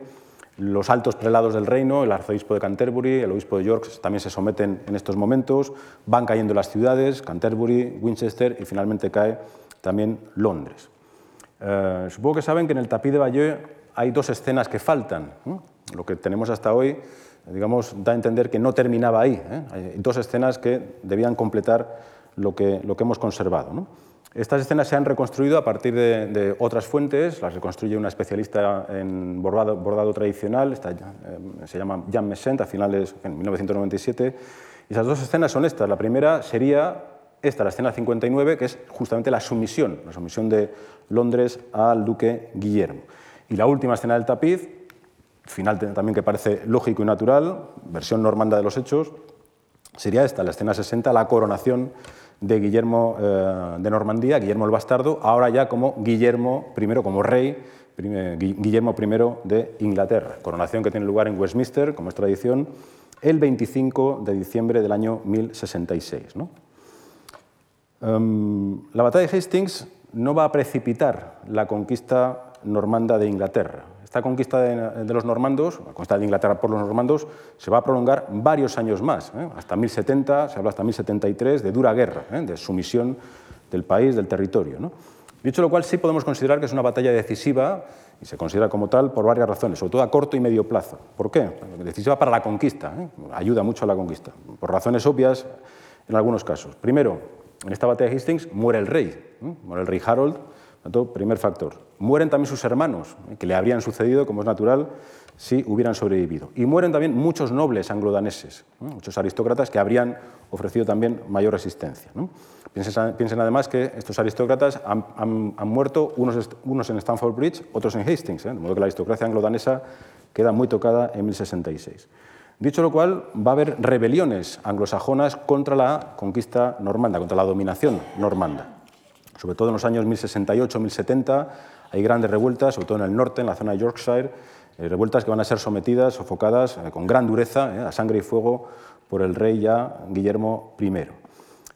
Los altos prelados del reino, el arzobispo de Canterbury, el obispo de York, también se someten en estos momentos. Van cayendo las ciudades, Canterbury, Winchester y finalmente cae también Londres. Eh, supongo que saben que en el tapiz de Bayeux hay dos escenas que faltan. Lo que tenemos hasta hoy digamos, da a entender que no terminaba ahí. ¿eh? Hay dos escenas que debían completar lo que, lo que hemos conservado. Estas escenas se han reconstruido a partir de, otras fuentes, las reconstruye una especialista en bordado, tradicional, eh, se llama Jean Messent, a finales, en 1997. Y esas dos escenas son estas. La primera sería esta, la escena 59, que es justamente la sumisión, la sumisión de Londres al duque Guillermo. Y la última escena del tapiz final también que parece lógico y natural, versión normanda de los hechos, sería esta, la escena 60, la coronación de Guillermo eh, de Normandía, Guillermo el Bastardo, ahora ya como Guillermo I, como rey, Guillermo I de Inglaterra, coronación que tiene lugar en Westminster, como es tradición, el 25 de diciembre del año 1066. Em, la batalla de Hastings no va a precipitar la conquista normanda de Inglaterra. Esta conquista de, los normandos, la conquista de Inglaterra por los normandos, se va a prolongar varios años más, ¿eh? hasta 1070, se habla hasta 1073, de dura guerra, ¿eh? de sumisión del país, del territorio. Dicho lo cual, sí podemos considerar que es una batalla decisiva y se considera como tal por varias razones, sobre todo a corto y medio plazo. ¿Por qué? Decisiva para la conquista, ¿eh? ayuda mucho a la conquista, por razones obvias en algunos casos. Primero, en esta batalla de Hastings muere el rey, muere el rey Harold, primer factor. Mueren también sus hermanos, ¿eh? que le habrían sucedido, como es natural, si hubieran sobrevivido. Y mueren también muchos nobles anglodaneses, muchos aristócratas que habrían ofrecido también mayor resistencia. Piensen, además que estos aristócratas han, muerto, unos, unos, en Stamford Bridge, otros en Hastings, ¿eh? de modo que la aristocracia anglodanesa queda muy tocada en 1066. Dicho lo cual, va a haber rebeliones anglosajonas contra la conquista normanda, contra la dominación normanda. Sobre todo en los años 1068-1070 hay grandes revueltas, sobre todo en el norte, en la zona de Yorkshire, eh, revueltas que van a ser sometidas, sofocadas eh, con gran dureza, eh, a sangre y fuego, por el rey ya Guillermo I.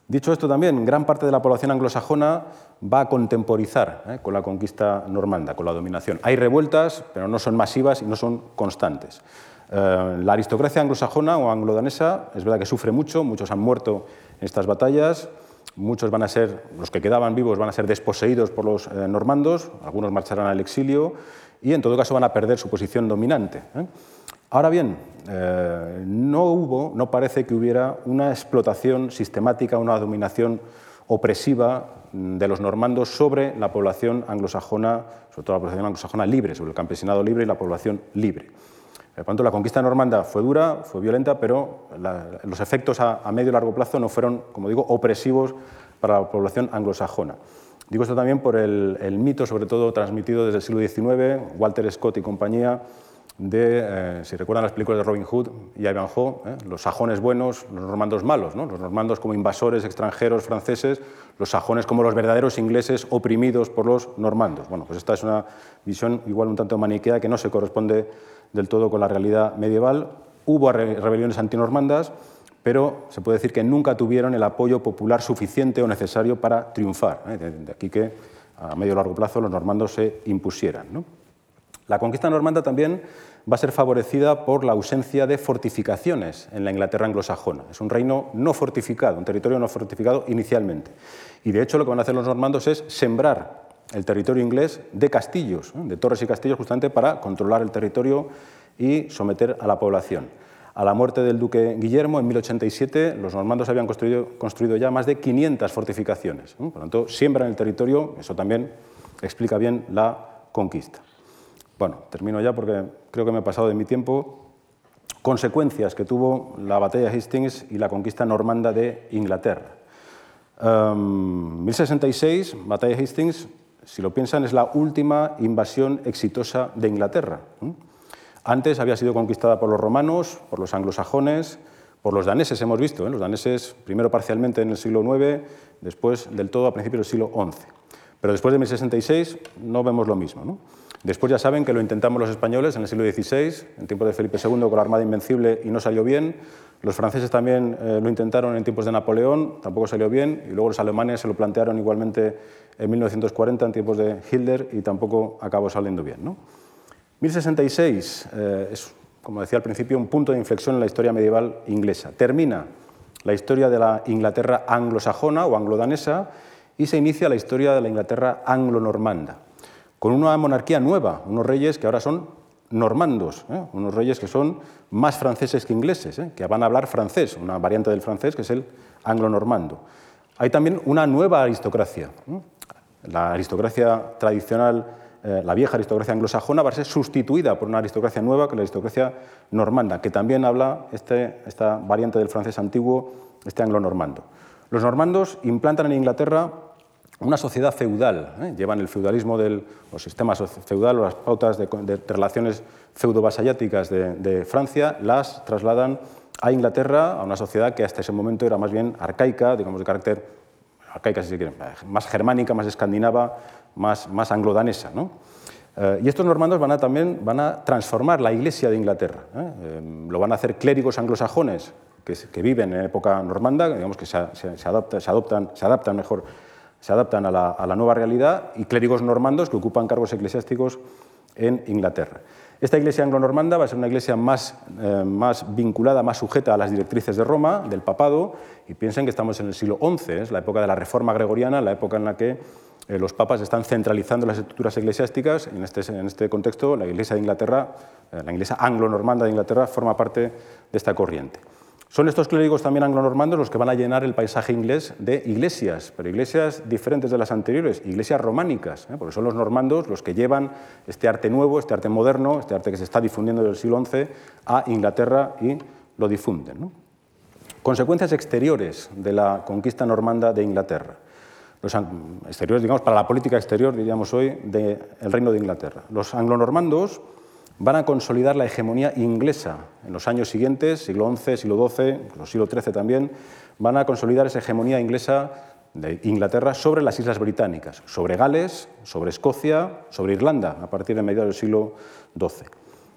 Dicho esto también, gran parte de la población anglosajona va a contemporizar con la conquista normanda, con la dominación. Hay revueltas, pero no son masivas y no son constantes. la aristocracia anglosajona o anglodanesa es verdad que sufre mucho, muchos han muerto en estas batallas, Muchos van a ser, los que quedaban vivos van a ser desposeídos por los eh, normandos, algunos marcharán al exilio y en todo caso van a perder su posición dominante. ¿eh? Ahora bien, eh, no hubo, no parece que hubiera una explotación sistemática, una dominación opresiva de los normandos sobre la población anglosajona, sobre todo la población anglosajona libre, sobre el campesinado libre y la población libre. Por tanto, la conquista normanda fue dura, fue violenta, pero los efectos a, medio y largo plazo no fueron, como digo, opresivos para la población anglosajona. Digo esto también por el, mito, sobre todo transmitido desde el siglo XIX, Walter Scott y compañía, de, eh, si recuerdan las películas de Robin Hood y Ivanhoe, eh, los sajones buenos, los normandos malos, los normandos como invasores extranjeros franceses, los sajones como los verdaderos ingleses oprimidos por los normandos. Bueno, pues esta es una visión igual un tanto maniquea que no se corresponde del todo con la realidad medieval. Hubo rebeliones antinormandas, pero se puede decir que nunca tuvieron el apoyo popular suficiente o necesario para triunfar. ¿eh? De aquí que a medio y largo plazo los normandos se impusieran. La conquista normanda también va a ser favorecida por la ausencia de fortificaciones en la Inglaterra anglosajona. Es un reino no fortificado, un territorio no fortificado inicialmente. Y de hecho lo que van a hacer los normandos es sembrar el territorio inglés de castillos, de torres y castillos, justamente para controlar el territorio y someter a la población. A la muerte del duque Guillermo en 1087, los normandos habían construido, ya más de 500 fortificaciones. Por lo tanto, siembran el territorio, eso también explica bien la conquista. Bueno, termino ya porque creo que me he pasado de mi tiempo. Consecuencias que tuvo la batalla de Hastings y la conquista normanda de Inglaterra. 1066, em, batalla de Hastings, si lo piensan, es la última invasión exitosa de Inglaterra. Antes había sido conquistada por los romanos, por los anglosajones, por los daneses, hemos visto, ¿eh? los daneses primero parcialmente en el siglo IX, después del todo a principios del siglo XI. Pero después de 1066 no vemos lo mismo. Después ya saben que lo intentamos los españoles en el siglo XVI, en tiempos de Felipe II con la Armada Invencible y no salió bien. Los franceses también eh, lo intentaron en tiempos de Napoleón, tampoco salió bien. Y luego los alemanes se lo plantearon igualmente en 1940 en tiempos de Hitler y tampoco acabó saliendo bien. ¿no? 1066 eh, es, como decía al principio, un punto de inflexión en la historia medieval inglesa. Termina la historia de la Inglaterra anglosajona o anglodanesa y se inicia la historia de la Inglaterra anglo-normanda, con una monarquía nueva, unos reyes que ahora son normandos, ¿eh? unos reyes que son más franceses que ingleses, ¿eh? que van a hablar francés, una variante del francés que es el anglo-normando. Hay también una nueva aristocracia, la aristocracia tradicional, eh, la vieja aristocracia anglosajona, va a ser sustituida por una aristocracia nueva, que es la aristocracia normanda, que también habla este, esta variante del francés antiguo, este anglo-normando. Los normandos implantan en Inglaterra una sociedad feudal, ¿eh? llevan el feudalismo del los sistemas feudal o las pautas de, relaciones feudo-vasalláticas de, Francia, las trasladan a Inglaterra, a una sociedad que hasta ese momento era más bien arcaica, digamos de carácter, arcaica si se quiere, más germánica, más escandinava, más, más anglo-danesa. ¿no? Eh, y estos normandos van a, también van a transformar la Iglesia de Inglaterra. ¿eh? Eh, lo van a hacer clérigos anglosajones que, que, viven en época normanda, digamos que se, se, se, adoptan, se adaptan mejor se adaptan a la, nueva realidad, y clérigos normandos que ocupan cargos eclesiásticos en Inglaterra. Esta iglesia anglo-normanda va a ser una iglesia más, eh, vinculada, más sujeta a las directrices de Roma, del papado, y piensen que estamos en el siglo XI, es la época de la reforma gregoriana, la época en la que eh, los papas están centralizando las estructuras eclesiásticas, en este, en este contexto la iglesia de Inglaterra, eh, la iglesia anglo-normanda de Inglaterra, forma parte de esta corriente. Son estos clérigos también anglo-normandos los que van a llenar el paisaje inglés de iglesias, pero iglesias diferentes de las anteriores, iglesias románicas, ¿eh? porque son los normandos los que llevan este arte nuevo, este arte moderno, este arte que se está difundiendo desde el siglo XI a Inglaterra y lo difunden. Consecuencias exteriores de la conquista normanda de Inglaterra. Los exteriores, digamos, para la política exterior, diríamos hoy, del Reino de Inglaterra. Los anglo-normandos van a consolidar la hegemonía inglesa en los años siguientes, siglo XI, siglo XII, siglo XIII también, van a consolidar esa hegemonía inglesa de Inglaterra sobre las islas británicas, sobre Gales, sobre Escocia, sobre Irlanda, a partir de mediados del siglo XII.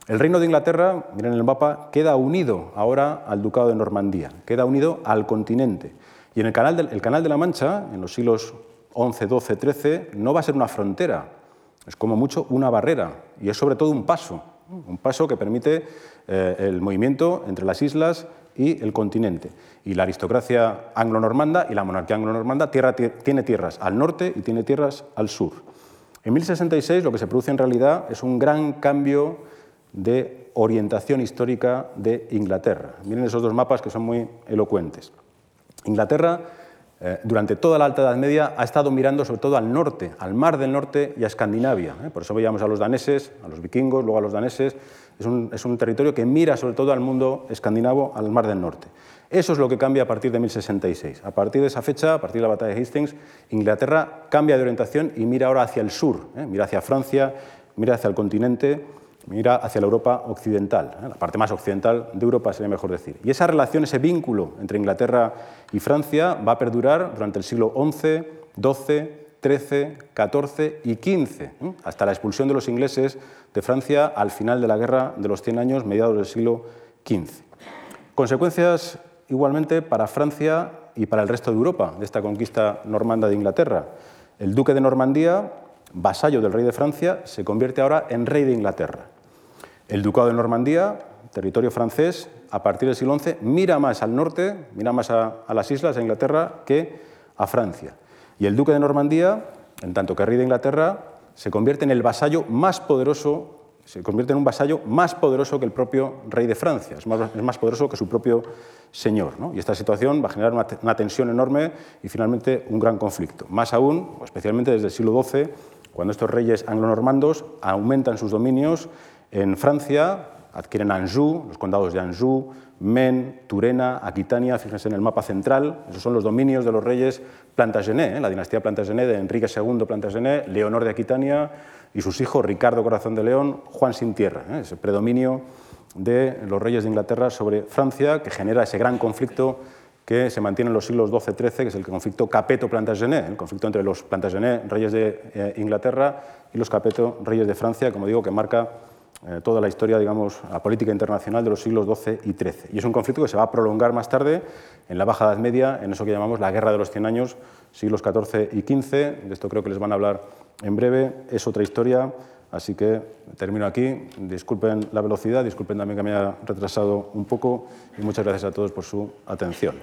El reino de Inglaterra, miren el mapa, queda unido ahora al ducado de Normandía, queda unido al continente. Y en el canal de, canal de la Mancha, en los siglos XI, XII, XIII, no va a ser una frontera, es como mucho una barrera y es sobre todo un paso, un paso que permite eh, el movimiento entre las islas y el continente. Y la aristocracia anglo-normanda y la monarquía anglo-normanda tierra, tiene tierras al norte y tiene tierras al sur. En 1066 lo que se produce en realidad es un gran cambio de orientación histórica de Inglaterra. Miren esos dos mapas que son muy elocuentes. Inglaterra eh, durante toda la Alta Edad Media ha estado mirando sobre todo al norte, al mar del norte y a Escandinavia. ¿eh? Por eso veíamos a los daneses, a los vikingos, luego a los daneses. Es un, territorio que mira sobre todo al mundo escandinavo, al mar del norte. Eso es lo que cambia a partir de 1066. A partir de esa fecha, a partir de la batalla de Hastings, Inglaterra cambia de orientación y mira ahora hacia el sur, ¿eh? mira hacia Francia, mira hacia el continente mira hacia la Europa occidental, ¿eh? la parte más occidental de Europa sería mejor decir. Y esa relación, ese vínculo entre Inglaterra y Francia va a perdurar durante el siglo XI, XII, XIII, XIV y XV, ¿eh? hasta la expulsión de los ingleses de Francia al final de la Guerra de los Cien Años, mediados del siglo XV. Consecuencias igualmente para Francia y para el resto de Europa de esta conquista normanda de Inglaterra. El duque de Normandía vasallo del rey de Francia, se convierte ahora en rey de Inglaterra. El ducado de Normandía, territorio francés, a partir del siglo XI, mira más al norte, mira más a, a, las islas de Inglaterra que a Francia. Y el duque de Normandía, en tanto que rey de Inglaterra, se convierte en el vasallo más poderoso, se convierte en un vasallo más poderoso que el propio rey de Francia, es más, poderoso que su propio señor. Y esta situación va a generar una, una, tensión enorme y finalmente un gran conflicto. Más aún, especialmente desde el siglo XII, cuando estos reyes anglo-normandos aumentan sus dominios en Francia, adquieren Anjou, los condados de Anjou, Maine, Turena, Aquitania, fíjense en el mapa central, esos son los dominios de los reyes Plantagenet, ¿eh? la dinastía Plantagenet de Enrique II Plantagenet, Leonor de Aquitania y sus hijos Ricardo Corazón de León, Juan sin tierra, ¿eh? ese predominio de los reyes de Inglaterra sobre Francia que genera ese gran conflicto que se mantiene en los siglos XII-XIII, que es el conflicto Capeto-Plantagenet, el conflicto entre los Plantagenet, reyes de eh, Inglaterra, y los Capeto, reyes de Francia, como digo, que marca eh, toda la historia, digamos, la política internacional de los siglos XII y XIII. Y es un conflicto que se va a prolongar más tarde, en la Baja Edad Media, en eso que llamamos la Guerra de los Cien Años, siglos XIV y XV. De esto creo que les van a hablar en breve. Es otra historia, Así que termino aquí. Disculpen la velocidad, disculpen también que me haya retrasado un poco y muchas gracias a todos por su atención.